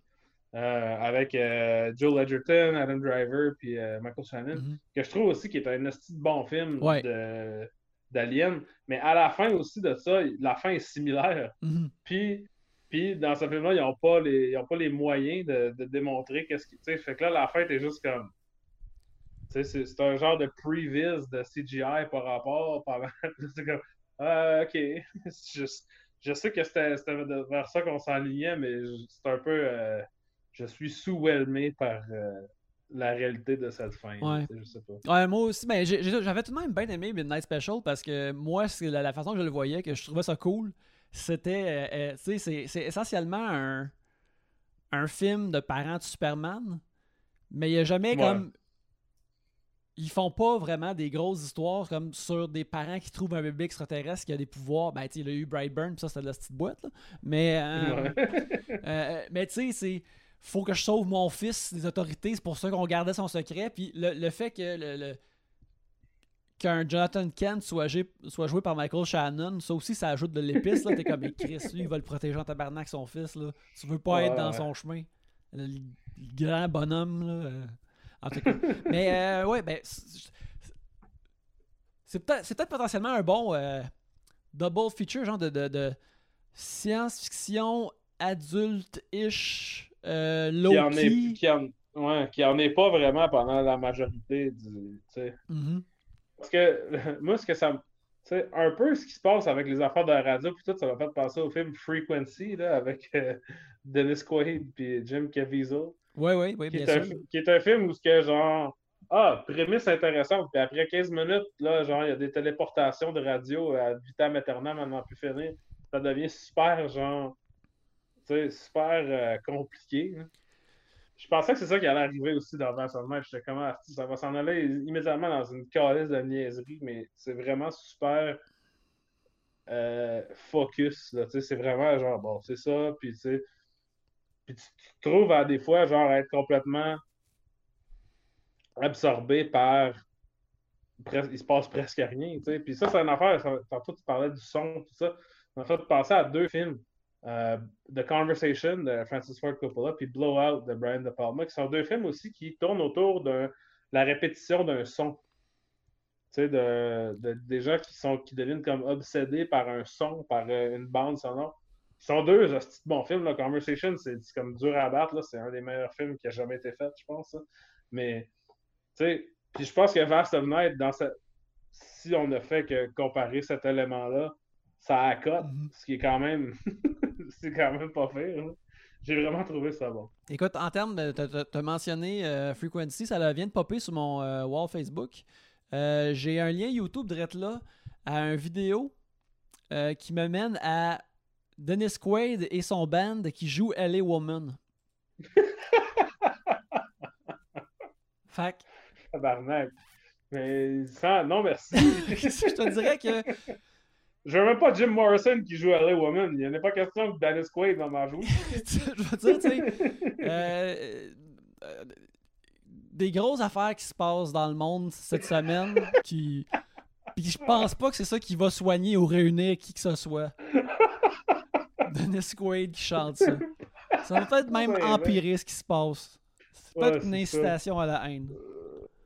Euh, avec euh, Joe Edgerton, Adam Driver, puis Michael Shannon. Mhm. que je trouve aussi qui est un esti de bon film Ouais. d'Alien. Mais à la fin aussi de ça, la fin est similaire. Mhm. Puis, puis dans ce film-là, ils n'ont pas, les- pas moyens de, de démontrer qu'est-ce qui. tu sais, Fait que là, la fin, t'es juste comme. tu sais, C'est c'est un genre de previs de CGI par rapport. Par... c'est comme. Ah, ok. C'est juste- je sais que c'était vers ça qu'on s'enlignait, mais c'est un peu. euh, je suis sous-whelmé par euh, la réalité de cette fin. Ouais. Je sais pas. Ouais, moi aussi, ben, j'avais tout de même bien aimé Midnight Special parce que moi, c'est la, la façon que je le voyais, que je trouvais ça cool, c'était, euh, tu sais, c'est- c'est essentiellement un, un film de parents de Superman, mais il n'y a jamais Ouais. comme... Ils font pas vraiment des grosses histoires comme sur des parents qui trouvent un bébé extraterrestre qui a des pouvoirs. Ben, tu sais, il a eu Brightburn, pis ça, c'était de la petite boîte, là. Mais, euh, Ouais. euh, mais tu sais, c'est. Faut que je sauve mon fils des autorités, c'est pour ça qu'on gardait son secret. Puis le, le fait que le. le- qu'un Jonathan Kent soit, joué- soit joué par Michael Shannon, ça aussi, ça ajoute de l'épice. là. T'es comme, mais Chris, lui, il va le protéger en tabarnak, son fils. Là. Tu veux pas Ouais, être dans son chemin. le, grand bonhomme. Là, euh, en tout cas. Mais euh, ouais, ben. C'est peut-être peut potentiellement un bon euh, double feature, genre de, de, de science-fiction adulte-ish, euh, low-key. Qui, en, ouais, qui en est pas vraiment pendant la majorité du. Mm-hmm. Parce que moi, ce que ça me sais, un peu ce qui se passe avec les affaires de la radio, puis tout, ça m'a fait penser au film Frequency, là, avec euh, Dennis Quaid puis Jim Caviezel. Oui, oui, oui, bien sûr. qui est un film où, que, genre, ah, prémisse intéressante, puis après 15 minutes, là, genre, il y a des téléportations de radio à vitam aeternam, maintenant plus finir. Ça devient super, genre, tu sais, super euh, compliqué. Hein. Je pensais que c'est ça qui allait arriver aussi dans Vincent Match. J'étais comment ah, ça va s'en aller immédiatement dans une calice de niaiserie, mais c'est vraiment super euh, focus. C'est vraiment genre, bon, c'est ça, puis tu puis tu te trouves à des fois, genre, être complètement absorbé par. Il se passe presque rien, tu sais. Puis ça, c'est une affaire. Tantôt, tu parlais du son, tout ça. Ça m'a fait penser à deux films. Euh, The Conversation de Francis Ford Coppola, puis Blowout de Brian De Palma, qui sont deux films aussi qui tournent autour de la répétition d'un son. Tu sais, de, des gens qui, sont, qui deviennent comme obsédés par un son, par euh, une bande sonore. Sont deux bons films. The Conversation, c'est comme dur à battre. C'est un des meilleurs films qui a jamais été fait, je pense. Mais, tu sais, puis je pense que Vast of Night, dans cette... si on ne fait que comparer cet élément-là, ça accote, mm ce qui est quand même c'est quand même pas fait. J'ai vraiment trouvé ça bon. Écoute, en termes de. Tu as mentionné euh, Frequency, ça vient de popper sur mon euh, wall Facebook. Euh, j'ai un lien YouTube direct là à une vidéo qui me mène à Dennis Quaid et son band qui joue LA Woman. Fac. Tabarnak. Mais ça, non merci. je te dirais que je veux même pas Jim Morrison qui joue LA Woman. Il n'y a pas question que Dennis Quaid va m'en jouer. je veux dire, tu sais, euh, euh, des grosses affaires qui se passent dans le monde cette semaine qui. Puis je pense pas que c'est ça qui va soigner ou réunir qui que ce soit. Dennis Quaid qui chante ça. Ça va peut-être même empirer ce qui se passe. C'est peut-être une incitation à la haine.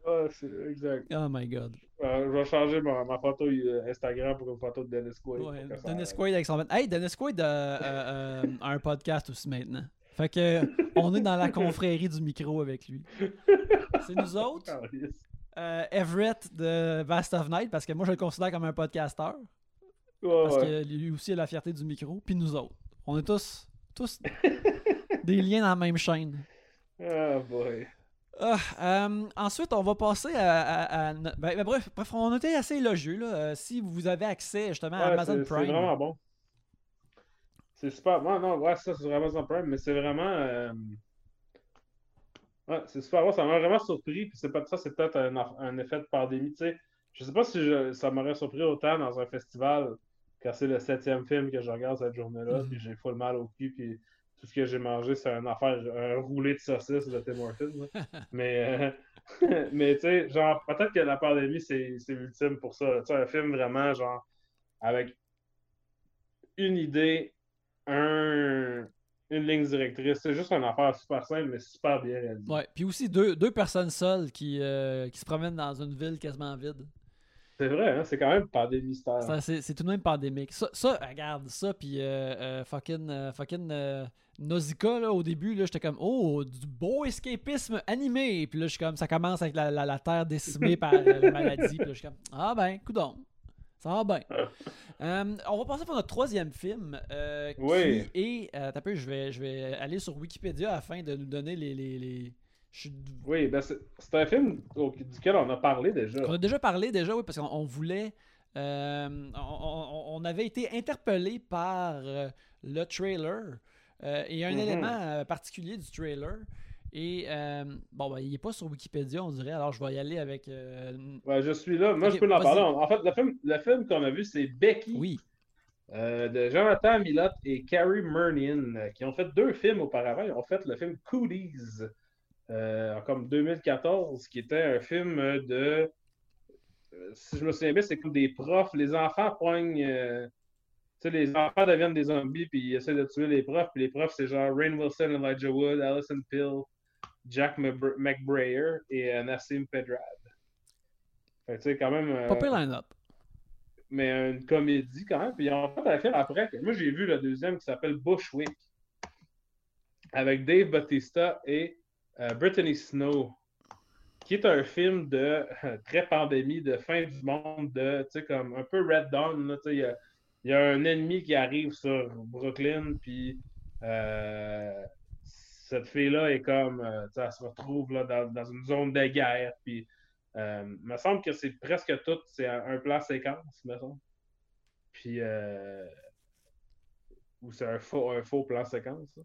Ouais, c'est exact. Oh my god. Euh, je vais changer ma, ma, photo euh, Instagram pour une photo de Dennis Quaid. Ouais, Dennis Quaid avec son... Hey, Dennis Quaid euh, a un podcast aussi maintenant. Fait que on est dans la confrérie du micro avec lui. C'est nous autres. Everett de Vast of Night, parce que moi je le considère comme un podcasteur. Parce que lui aussi a la fierté du micro. Puis nous autres. On est tous, tous des liens dans la même chaîne. Oh boy. Ah, euh, ensuite, on va passer à. Ben, ben, bref, on était assez élogieux. Là, euh, si vous avez accès justement à Amazon Prime. C'est vraiment bon. C'est super. Non, non, ouais, ça, c'est sur Amazon Prime, mais c'est vraiment. Euh, ouais, c'est super bon. Ça m'a vraiment surpris. Puis c'est pas ça, c'est peut-être un, effet de pandémie. Tu sais, je sais pas si ça m'aurait surpris autant dans un festival, car c'est le septième film que je regarde cette journée-là. Mm-hmm. Puis j'ai full mal au cul. Puis tout ce que j'ai mangé, c'est un affaire, un roulé de saucisse de Tim Hortons. mais, euh, mais tu sais, genre, peut-être que la pandémie, c'est ultime pour ça. Tu sais, un film vraiment, genre, avec une idée, un, une ligne directrice. C'est juste une affaire super simple, mais super bien réalisée. Ouais, puis aussi deux, deux personnes seules qui, euh, qui se promènent dans une ville quasiment vide. C'est vrai, hein? c'est quand même pandémie C'est tout de même pandémique. Ça, ça regarde, ça, puis euh, fucking, fucking Nausicaa, là, au début, là, j'étais comme, oh, du beau escapisme animé. Puis là, je suis comme, ça commence avec la, la, terre décimée par euh, la maladie. Puis là, je suis comme, ah ben, coudon. Ça va bien. Euh, on va passer pour notre troisième film. Euh, oui. Qui est. peu, je vais, je vais aller sur Wikipédia afin de nous donner les. les, les... Oui, ben c'est un film duquel on a parlé déjà. On a déjà parlé, déjà, oui, parce qu'on voulait. On, on, avait été interpellé par le trailer euh, il y a un mm-hmm. élément euh, particulier du trailer. Et euh, bon, ben, il n'est pas sur Wikipédia, on dirait. Alors, je vais y aller avec. Ouais, je suis là. Moi, je peux en parler. En fait, le film, le film qu'on a vu, c'est Becky. Oui. de Jonathan Milott et Carrie Murnian, qui ont fait deux films auparavant. Ils ont fait le film Cooties, comme 2014, qui était un film de. Si je me souviens bien, c'est comme des profs. Les enfants poignent sais, les enfants deviennent des zombies, puis ils essaient de tuer les profs, puis les profs, c'est genre Rain Wilson, Elijah Wood, Alison Pill, Jack McBrayer et euh, Nassim Pedrad. Fait tu sais, quand même. Euh, Pas line-up. Mais une comédie quand même. Puis en fait un film après. Moi, j'ai vu le deuxième qui s'appelle Bushwick avec Dave Bautista et euh, Brittany Snow, qui est un film de très pandémie, de fin du monde, de, tu sais, comme un peu Red Dawn. Il y, a un ennemi qui arrive sur Brooklyn, puis euh, cette fille-là est comme, euh, elle se retrouve là, dans, une zone de guerre, puis il me semble que c'est presque tout, c'est un, plan séquence, me semble. Ou c'est un faux, plan séquence.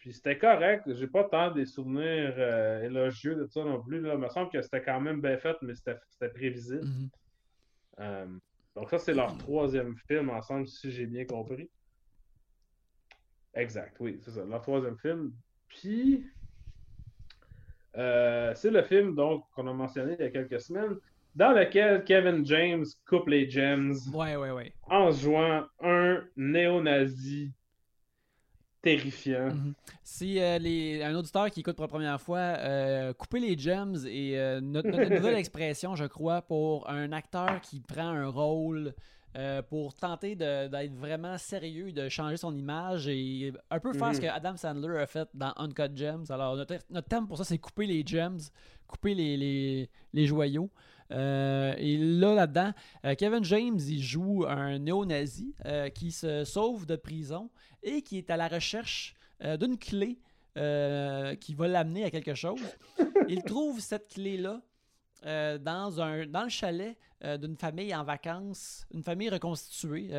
Puis c'était correct. J'ai pas tant des souvenirs euh, élogieux de ça non plus. Là. Il me semble que c'était quand même bien fait, mais c'était prévisible. Mm-hmm. Euh, donc ça, c'est leur troisième film ensemble, si j'ai bien compris. Exact, oui, c'est ça. Leur troisième film. Puis euh, c'est le film donc qu'on a mentionné il y a quelques semaines, dans lequel Kevin James coupe les gems ouais, ouais, ouais. en jouant un néo-nazi terrifiant. Mhm. Si euh, les, un auditeur qui écoute pour la première fois, euh, couper les gems et euh, notre, nouvelle expression, je crois, pour un acteur qui prend un rôle pour tenter d'être vraiment sérieux, de changer son image et un peu faire ce mhm. que Adam Sandler a fait dans Uncut Gems. Alors, notre, thème pour ça, c'est couper les gems, couper les, les, les joyaux. Et là, là-dedans, Kevin James, il joue un néo-nazi qui se sauve de prison et qui est à la recherche euh, d'une clé euh, qui va l'amener à quelque chose. Il trouve cette clé-là euh, dans, un, dans le chalet d'une famille en vacances, une famille reconstituée,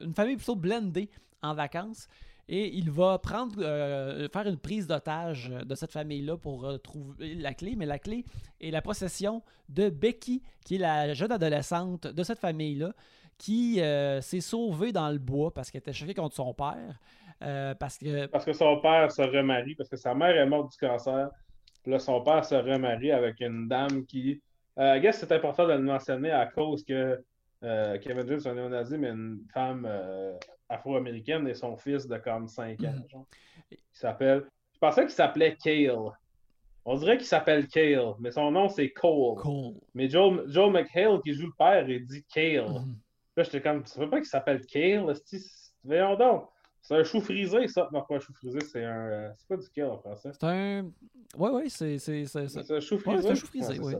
une famille plutôt blendée en vacances. Et il va prendre, faire une prise d'otage de cette famille-là pour trouver la clé. Mais la clé est la possession de Becky, qui est la jeune adolescente de cette famille-là, qui euh, s'est sauvée dans le bois parce qu'elle était choquée contre son père. Euh, parce, que... parce que son père se remarie, parce que sa mère est morte du cancer. Puis là, son père se remarie avec une dame qui. Euh, I guess c'est important de le mentionner à cause que Kevin James est un néo-nazi, mais une femme afro-américaine et son fils de comme 5 ans. Mhm. Il s'appelle. Je pensais qu'il s'appelait Kale. On dirait qu'il s'appelle Kale, mais son nom c'est Cole. Cole. Mais Joe, Joe McHale, qui joue le père, il dit Kale. Mhm. Là, j'étais comme, tu veux pas qu'il s'appelle Kale? Voyons donc. C'est un chou frisé, ça. Non, pas un chou frisé, c'est un. Euh, c'est pas du kale en français. C'est un. Ouais, ouais, c'est. C'est un chou frisé. c'est un chou frisé, oui.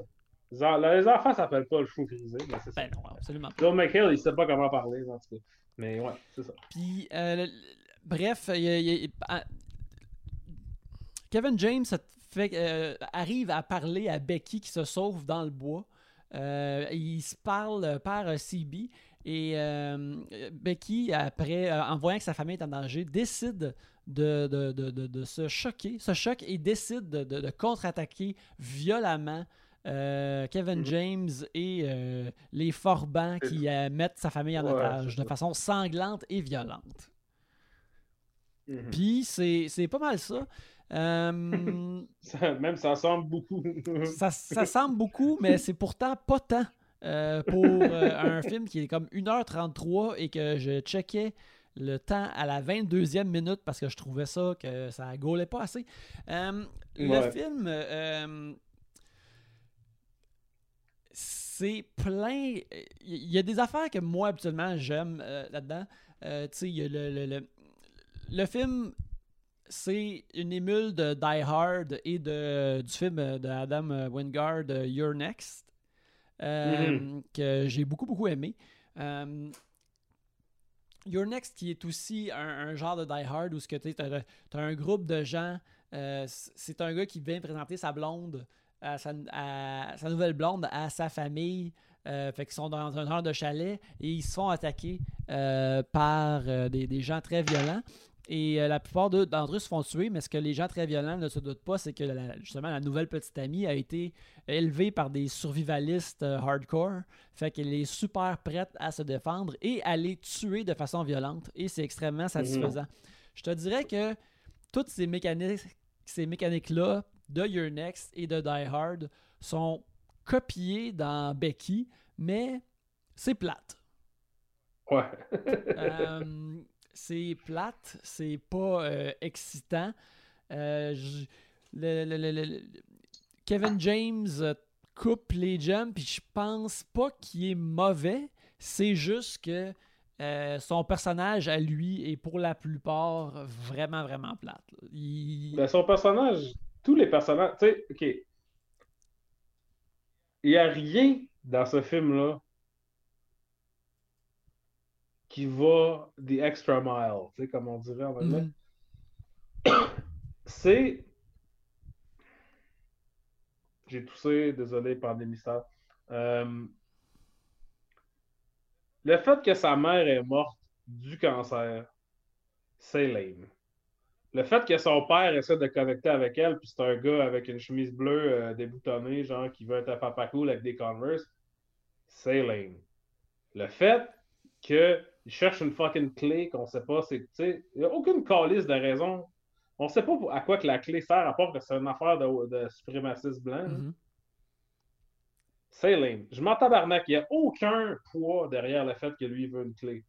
Les enfants s'appellent pas le chou frisé, mais c'est ben non, absolument pas. Joe McHale, il sait pas comment parler, en tout cas. Mais ouais, c'est ça. Puis, euh, bref, ah, Kevin James euh, arrive à parler à Becky qui se sauve dans le bois. Euh, il se parle par CB et euh, Becky, après, euh, en voyant que sa famille est en danger, décide de, de, se choquer, se choque et décide de, contre-attaquer violemment euh, Kevin mhm. James et les Forbans qui mettent sa famille en otage de façon sanglante et violente. Mhm. Puis c'est pas mal ça. Même ça semble beaucoup. ça, ça semble beaucoup, mais c'est pourtant pas tant. Euh, pour euh, un film qui est comme 1h33 et que je checkais le temps à la 22e minute parce que je trouvais ça que ça gaulait pas assez. Euh, le film c'est plein. Il y a des affaires que moi, habituellement, j'aime là-dedans. tu sais, il y a le, le, film, c'est une émule de Die Hard et de, du film de Adam Wingard, You're Next. Euh, mhm. que j'ai beaucoup, beaucoup aimé. Euh, Your Next, qui est aussi un, genre de Die Hard où tu as, as, un groupe de gens. Euh, c'est un gars qui vient présenter sa blonde, à sa, nouvelle blonde, à sa famille. fait qu'ils sont dans un genre de chalet et ils se font attaquer par des, des, gens très violents. Et euh, la plupart d'entre eux se font tuer, mais ce que les gens très violents ne se doutent pas, c'est que justement la nouvelle petite amie a été élevée par des survivalistes euh, hardcore. Fait qu'elle est super prête à se défendre et à les tuer de façon violente. Et c'est extrêmement satisfaisant. Je te dirais que toutes ces mécaniques, ces mécaniques-là de Your Next et de Die Hard sont copiées dans Becky, mais c'est plate. Ouais. Euh, c'est plate, c'est pas euh, excitant. Euh, le- le- le- Kevin James coupe les jumps, puis je pense pas qu'il est mauvais. C'est juste que euh, son personnage à lui est pour la plupart vraiment, vraiment plate. Il- Ben, son personnage, tous les personnages, tu sais, ok. Il n'y a rien dans ce film-là qui va the extra mile, tu sais, comme on dirait en anglais. Mhm. C'est. J'ai toussé, désolé, pandémie ça. Euh, Le fait que sa mère est morte du cancer, c'est lame. Le fait que son père essaie de connecter avec elle, puis c'est un gars avec une chemise bleue euh, déboutonnée, genre qui veut être un papa cool avec des Converse, c'est lame. Le fait qu'il cherche une fucking clé qu'on sait pas, c'est, tu sais, il n'y a aucune calice de raison. On sait pas à quoi que la clé sert, à part que c'est une affaire de, de suprémacistes blancs. là. Mhm. C'est lame. Je m'en tabarnak. Il n'y a aucun poids derrière le fait que lui veut une clé.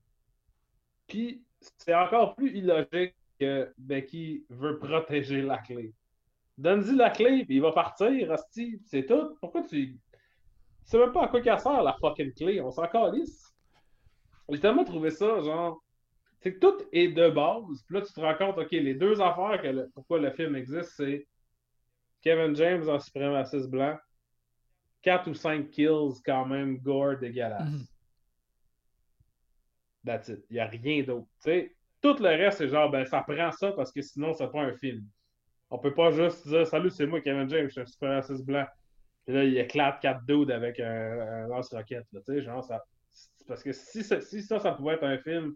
Puis, c'est encore plus illogique que Becky veut protéger la clé. Donne-y la clé, puis il va partir, hostie. C'est tout. Pourquoi tu. Tu sais même pas à quoi qu'elle sert, la fucking clé. On s'en calisse. J'ai tellement trouvé ça, genre. C'est que tout est de base. Puis là, tu te rends compte, OK, les deux affaires, que le- pourquoi le film existe, c'est Kevin James en suprémaciste blanc, 4 ou 5 kills quand même gore dégueulasse. Mhm. That's it. Il n'y a rien d'autre. Tu sais, tout le reste, c'est genre, ben, ça prend ça parce que sinon, c'est pas un film. On peut pas juste dire, salut, c'est moi, Kevin James, je suis un suprémaciste blanc. Puis là, il éclate 4 dudes avec un, un lance-roquette. Tu sais, genre, ça. Parce que si ça, si ça, ça pouvait être un film,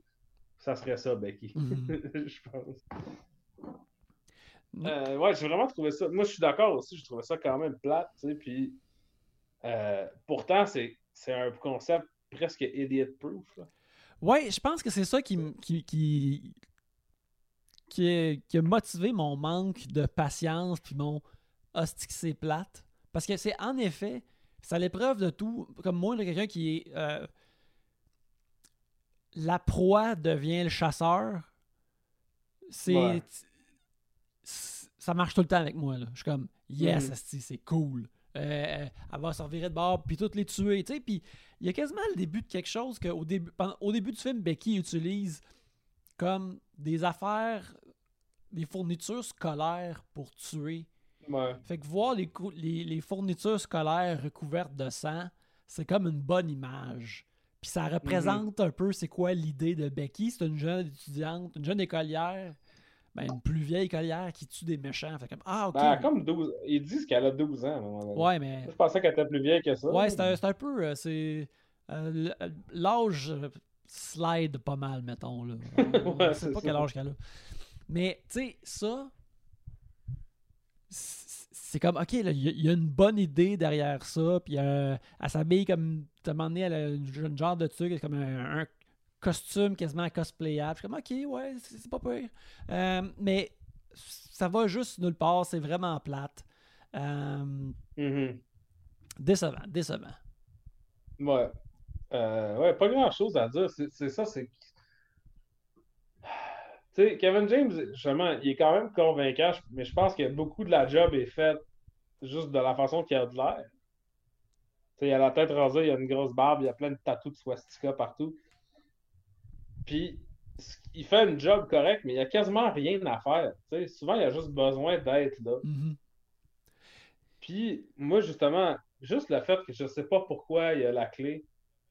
ça serait ça, Becky. Mhm. je pense. Euh, ouais, j'ai vraiment trouvé ça. Moi, je suis d'accord aussi, j'ai trouvé ça quand même plate, tu sais. Puis, euh, pourtant, c'est c'est un concept presque idiot-proof. là. Ouais, je pense que c'est ça qui, qui, qui, qui, est- qui a motivé mon manque de patience puis mon hostie que c'est plate. Parce que c'est en effet, c'est à l'épreuve de tout. Comme moi, quelqu'un qui est. euh, la proie devient le chasseur. C'est. Ouais. Ça marche tout le temps avec moi. Là. Je suis comme, yes, Mhm. asti, c'est cool. Euh, elle va se revirer de bord, puis toutes les tuer. Tu sais, puis il y a quasiment le début de quelque chose qu'au début, pendant- au début du film, Becky utilise comme des affaires, des fournitures scolaires pour tuer. Ouais. Fait que voir les, les, les fournitures scolaires recouvertes de sang, c'est comme une bonne image. Puis ça représente un peu c'est quoi l'idée de Becky. C'est une jeune étudiante, une jeune écolière, ben, une plus vieille écolière qui tue des méchants. Fait comme, ah, ok. Ben, comme 12. Ils disent qu'elle a 12 ans à un moment donné. Ouais, mais. Je pensais qu'elle était plus vieille que ça. Ouais, c'est un, un peu. euh, c'est. euh, L'âge euh, slide pas mal, mettons. Là. Ouais, c'est pas quel âge qu'elle a. Mais, tu sais, ça. c'est comme, ok, il y, a- il y a une bonne idée derrière ça, puis euh, elle s'habille comme, à un moment donné, elle a un genre de truc, comme un, un costume quasiment cosplayable. Je suis comme, ok, ouais, c'est pas pire. Euh, mais ça va juste nulle part, c'est vraiment plate. Euh, Mhm. décevant, décevant. Ouais. Euh, ouais, pas grand chose à dire. C'est ça, c'est. Tu sais, Kevin James, justement, il est quand même convaincant, mais je pense que beaucoup de la job est faite juste de la façon qu'il a de l'air. Tu sais, il a la tête rasée, il a une grosse barbe, il a plein de tatous de swastika partout. Puis, il fait une job correcte, mais il n'y a quasiment rien à faire. Souvent, il a juste besoin d'être là. Mhm. Puis, moi, justement, juste le fait que je sais pas pourquoi il y a la clé,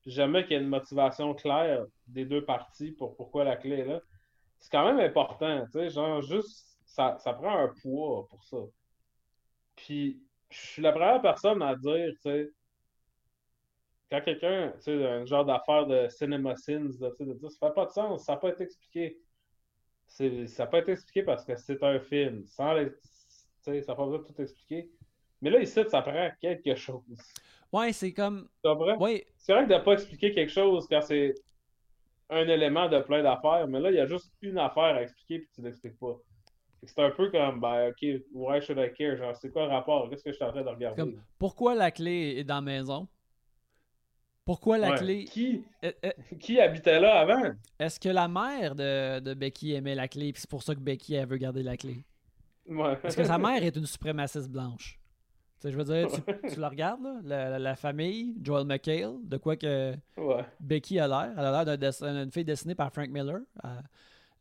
jamais qu'il y ait une motivation claire des deux parties pour pourquoi la clé est là, c'est quand même important, genre, juste, ça, ça prend un poids pour ça. Puis, je suis la première personne à dire, tu sais, quand quelqu'un, tu sais, un genre d'affaire de cinema sins, tu sais, de dire, ça fait pas de sens, ça n'a pas été expliqué. Ça n'a pas été expliqué parce que c'est un film. Sans les- tu sais, ça n'a pas besoin de tout expliquer. Mais là, ici, ça prend quelque chose. Ouais, c'est comme. Tu comprends? Ouais, C'est vrai que de ne pas expliquer quelque chose quand c'est un élément de plein d'affaires, mais là, il y a juste une affaire à expliquer puis tu l'expliques pas. C'est un peu comme, ben, OK, why should I care? Genre, c'est quoi le rapport? Qu'est-ce que je suis en train de regarder? Comme- pourquoi la clé est dans la maison? Pourquoi la Ouais. clé Qui, Euh, euh, qui habitait là avant? Est-ce que la mère de, de Becky aimait la clé, puis c'est pour ça que Becky elle veut garder la clé? Ouais. Parce que sa mère est une suprémaciste blanche. Tu sais, je veux dire, tu, tu la regardes, là, la, famille, Joel McHale, de quoi que Ouais. Becky a l'air. Elle a l'air d'une fille dessinée par Frank Miller. Euh,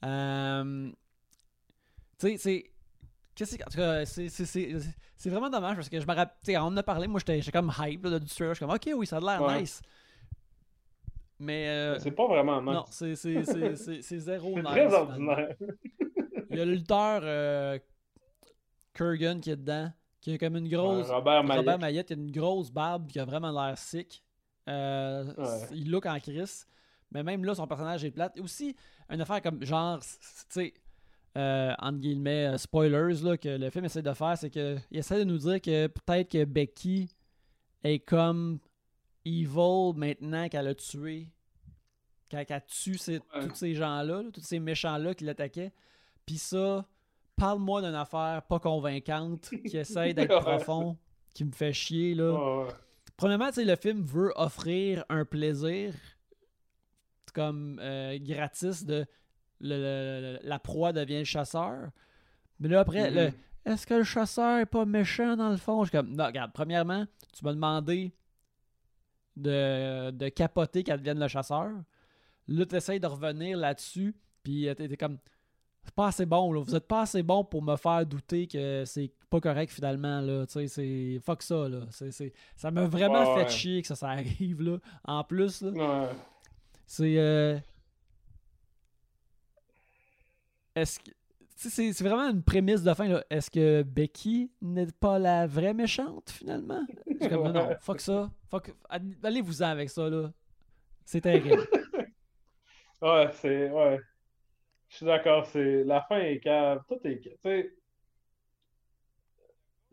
euh, tu sais, c'est. Qu'est-ce que. En tout cas, c'est- vraiment dommage parce que je me rappelle. Tu sais, on en a parlé, moi j'étais j'étais comme hype là, du trailer. Je suis comme, ok, oui, ça a l'air Ouais. nice. Mais. euh, C'est pas vraiment nice. non, c'est zéro nice. très ordinaire. Il y a le lutteur euh, Kurgan qui est dedans, qui a comme une grosse. Robert Maillet. Robert Maillet, il a une grosse barbe qui a vraiment l'air sick. Euh, Ouais. Il look en crise. Mais même là, son personnage est plate. Aussi, une affaire comme genre, tu sais, euh, entre guillemets, spoilers, là, que le film essaie de faire, c'est qu'il essaie de nous dire que peut-être que Becky est comme evil maintenant qu'elle a tué. Qu'elle qu'elle tue ces- Ouais. tous ces gens-là, là, tous ces méchants-là qui l'attaquaient. Puis ça, parle-moi d'une affaire pas convaincante qui essaie d'être profond, qui me fait chier, là. Ouais. Premièrement, le film veut offrir un plaisir comme euh, gratis de le- le- le- la proie devient le chasseur. Mais là, après, Mhm. le, est-ce que le chasseur est pas méchant dans le fond? Je suis comme, non, regarde, premièrement, tu m'as demandé de, de capoter qu'elle devienne le chasseur. Là, tu essaies de revenir là-dessus, puis euh, t'es t'es comme, c'est pas assez bon, là. Vous êtes pas assez bon pour me faire douter que c'est pas correct finalement, là. Tu sais, c'est. Fuck ça, là. C'est, c'est- Ça m'a vraiment Ouais, fait ouais. chier que ça, ça arrive, là. En plus, là. Ouais. C'est. euh, Est-ce que. C'est, vraiment une prémisse de fin. Est-ce que Becky n'est pas la vraie méchante finalement? Je suis comme, non, fuck ça. Fuck, allez-vous-en avec ça, là. C'est terrible. Ouais, c'est. Ouais. Je suis d'accord, c'est. La fin est cave. Tout est. Tu sais.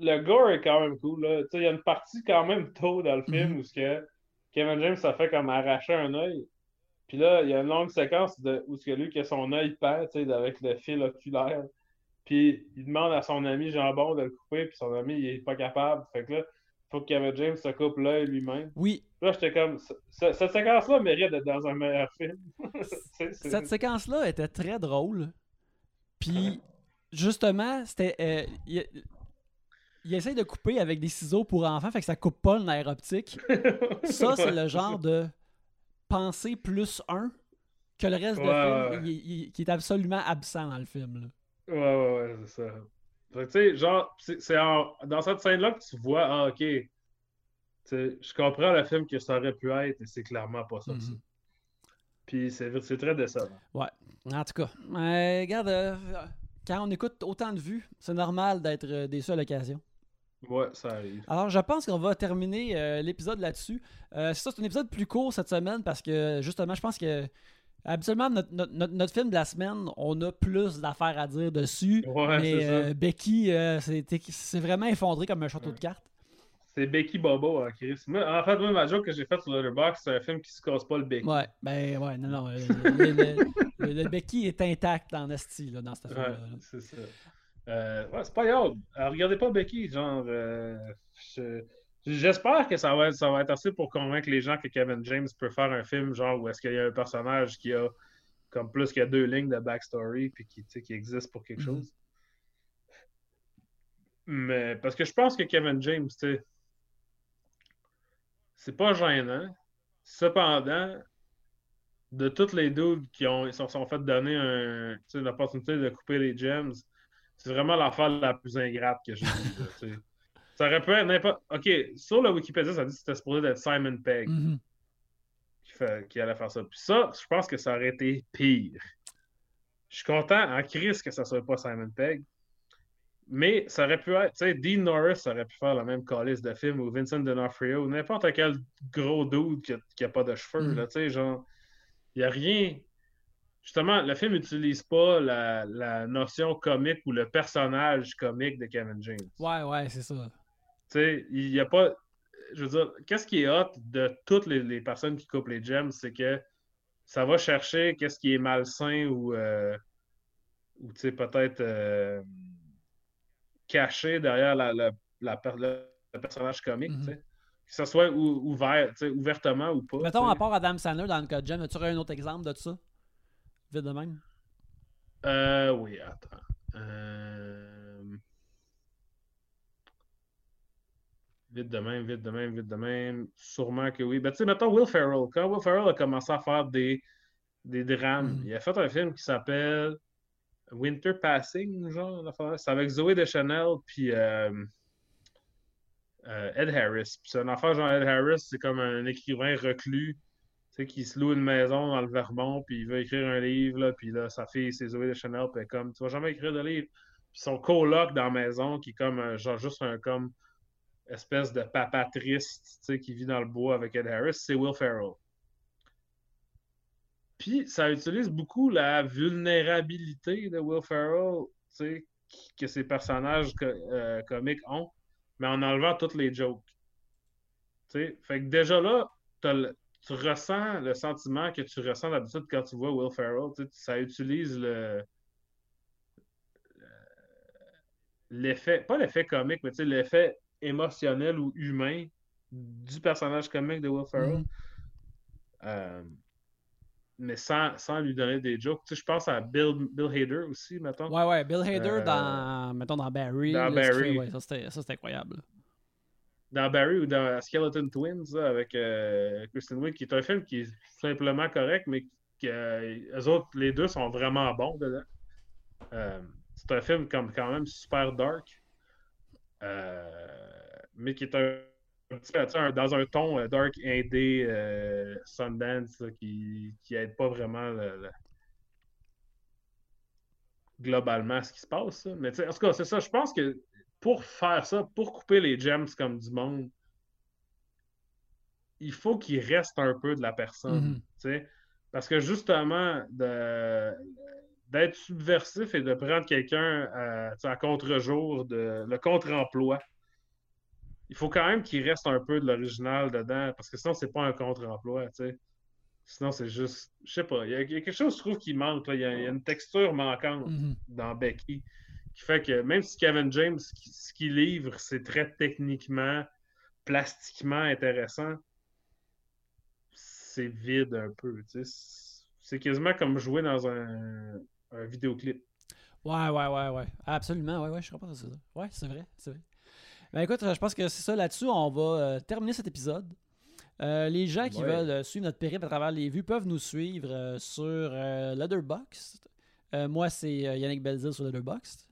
Le gore est quand même cool, là. Tu sais, il y a une partie quand même tôt dans le film Mhm. où ce que Kevin James ça fait comme arracher un œil. Puis là, il y a une longue séquence de, où ce que lui, que son œil sais, avec le fil oculaire. Puis il demande à son ami Jambon de le couper, puis son ami, il est pas capable. Fait que là, il faut que Kevin James se coupe l'œil lui-même. Oui, Là, j'étais comme, ce- ce- cette séquence-là mérite d'être dans un meilleur film. Cette séquence-là était très drôle. Puis, justement, c'était. euh, il, il essaye de couper avec des ciseaux pour enfants, fait que ça coupe pas le nerf optique. Ça, c'est le genre de pensée plus un que le reste Ouais, film, ouais. il- il- qui est absolument absent dans le film. là. Ouais, ouais, ouais, c'est ça. Tu sais, genre, c'est dans cette scène-là que tu vois, ah, ok. Je comprends le film que ça aurait pu être, et c'est clairement pas ça. Ça. Puis c'est c'est très décevant. En tout cas, euh, regarde, euh, quand on écoute autant de vues, c'est normal d'être euh, déçu à l'occasion. Ouais, ça arrive. Alors, je pense qu'on va terminer euh, l'épisode là-dessus. Euh, c'est ça, c'est un épisode plus court cette semaine parce que, justement, je pense que habituellement, notre, notre- notre- film de la semaine, on a plus d'affaires à dire dessus. Ouais, mais c'est euh. Becky, c'est vraiment effondré comme un château de cartes. C'est Becky Bobo, hein, Chris. Moi, en fait, moi, ma joke que j'ai faite sur Letterboxd, c'est un film qui se casse pas le Becky. Ouais, ben ouais, non, non. le, le- le- le Becky est intact dans Nasty, là, dans ce film-là. Ouais, c'est ça. Euh, ouais, c'est pas grave. Euh, regardez pas Becky, genre. euh, je- J'espère que ça va, être, ça va être assez pour convaincre les gens que Kevin James peut faire un film, genre, où est-ce qu'il y a un personnage qui a comme plus que deux lignes de backstory, puis qui, qui existe pour quelque Mhm. chose. Mais parce que je pense que Kevin James, tu sais, c'est pas gênant. Cependant, de tous les dudes qui ont, se sont fait donner un, tu sais, l'opportunité de couper les gems, c'est vraiment l'affaire la plus ingrate que j'ai vue. Ça aurait pu être n'importe. Ok, sur le Wikipédia, ça dit que c'était supposé être Simon Pegg Mhm. qui, fait- qui allait faire ça. Puis ça, je pense que ça aurait été pire. Je suis content en crise que ça soit pas Simon Pegg. Mais ça aurait pu être, tu sais, Dean Norris aurait pu faire la même calice de film ou Vincent D'Onofrio, ou n'importe quel gros dude qui a, qui a pas de cheveux, Mhm. là, tu sais, genre, il y a rien. Justement, le film n'utilise pas la, la notion comique ou le personnage comique de Kevin James. Ouais, ouais, c'est ça. Tu sais, il n'y a pas. Je veux dire, qu'est-ce qui est hot de toutes les, les personnes qui coupent les gems, c'est que ça va chercher qu'est-ce qui est malsain ou, euh, ou tu sais, peut-être euh, caché derrière la, la- le, personnage comique, Mhm. tu sais. que ce soit ouvert, ouvertement ou pas. Mettons, à part Adam Sandler dans le cas de Jem, as-tu un autre exemple de ça? Vite de même? Euh, oui, attends. Euh... Vite de même, vite de même, vite de même. Sûrement que oui. Ben, tu sais, mettons Will Ferrell. Quand Will Ferrell a commencé à faire des, des drames, mm. il a fait un film qui s'appelle Winter Passing, genre. C'est avec Zoé Deschanel puis euh, euh, Ed Harris. Puis c'est un affaire genre Ed Harris, c'est comme un écrivain reclus qui se loue une maison dans le Vermont, puis il veut écrire un livre, là, puis là, sa fille, c'est Zoé Deschanel, puis comme, tu vas jamais écrire de livre. Puis son coloc dans la maison, qui est comme, genre, juste un, comme, espèce de papa triste, qui vit dans le bois avec Ed Harris, c'est Will Ferrell. Puis ça utilise beaucoup la vulnérabilité de Will Ferrell, que ses personnages euh, comiques ont, mais en enlevant toutes les jokes. Fait que déjà là, tu ressens le sentiment que tu ressens d'habitude quand tu vois Will Ferrell. Ça utilise le l'effet, pas l'effet comique, mais l'effet émotionnel ou humain du personnage comique de Will Ferrell. Mm-hmm. Euh, mais sans, sans, lui donner des jokes. Tu sais, je pense à Bill, Bill Hader aussi, mettons. Ouais, ouais, Bill Hader euh, dans, mettons, dans Barry. Dans Barry. Ouais, ça, c'était incroyable. Dans Barry ou dans Skeleton Twins avec euh, Kristen Wiig, qui est un film qui est simplement correct, mais que les autres, les deux sont vraiment bons dedans. c'est un film comme quand même super dark. mais qui est un dans un ton euh, dark indé euh, Sundance qui, qui aide pas vraiment globalement ce qui se passe. Mais en tout cas, c'est ça. Je pense que pour faire ça, pour couper les gems comme du monde, il faut qu'il reste un peu de la personne. Mm-hmm. Parce que justement, d'être subversif et de prendre quelqu'un euh, à contre-jour, le contre-emploi, il faut quand même qu'il reste un peu de l'original dedans, parce que sinon, c'est pas un contre-emploi, tu sais. Sinon, c'est juste. Je sais pas. Il y, a, quelque chose, je trouve, qui manque. Il, y a, une texture manquante mm-hmm. dans Becky qui fait que même si Kevin James, ce qu'il livre, c'est très techniquement, plastiquement intéressant, c'est vide un peu. Tu sais. C'est quasiment comme jouer dans un, un vidéoclip. Ouais, ouais, ouais, ouais. Absolument, ouais, ouais, je comprends ça. Ouais, c'est vrai, c'est vrai. Ben écoute, je pense que c'est ça là-dessus. On va euh, terminer cet épisode. Euh, les gens qui veulent euh, suivre notre périple à travers les vues peuvent nous suivre sur Letterboxd. moi, c'est Yannick Belzil sur Letterboxd.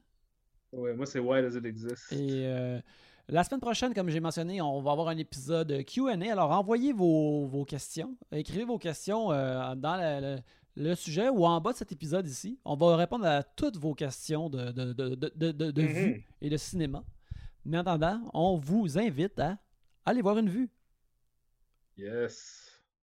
Ouais, moi, c'est Why Does It Exist? Et la semaine prochaine, comme j'ai mentionné, on va avoir un épisode QA. Alors, envoyez vos, questions. Écrivez vos questions dans le, sujet ou en bas de cet épisode ici. On va répondre à toutes vos questions de, de, de, mm-hmm. vue et de cinéma. Mais en attendant, on vous invite à aller voir une vue. Yes.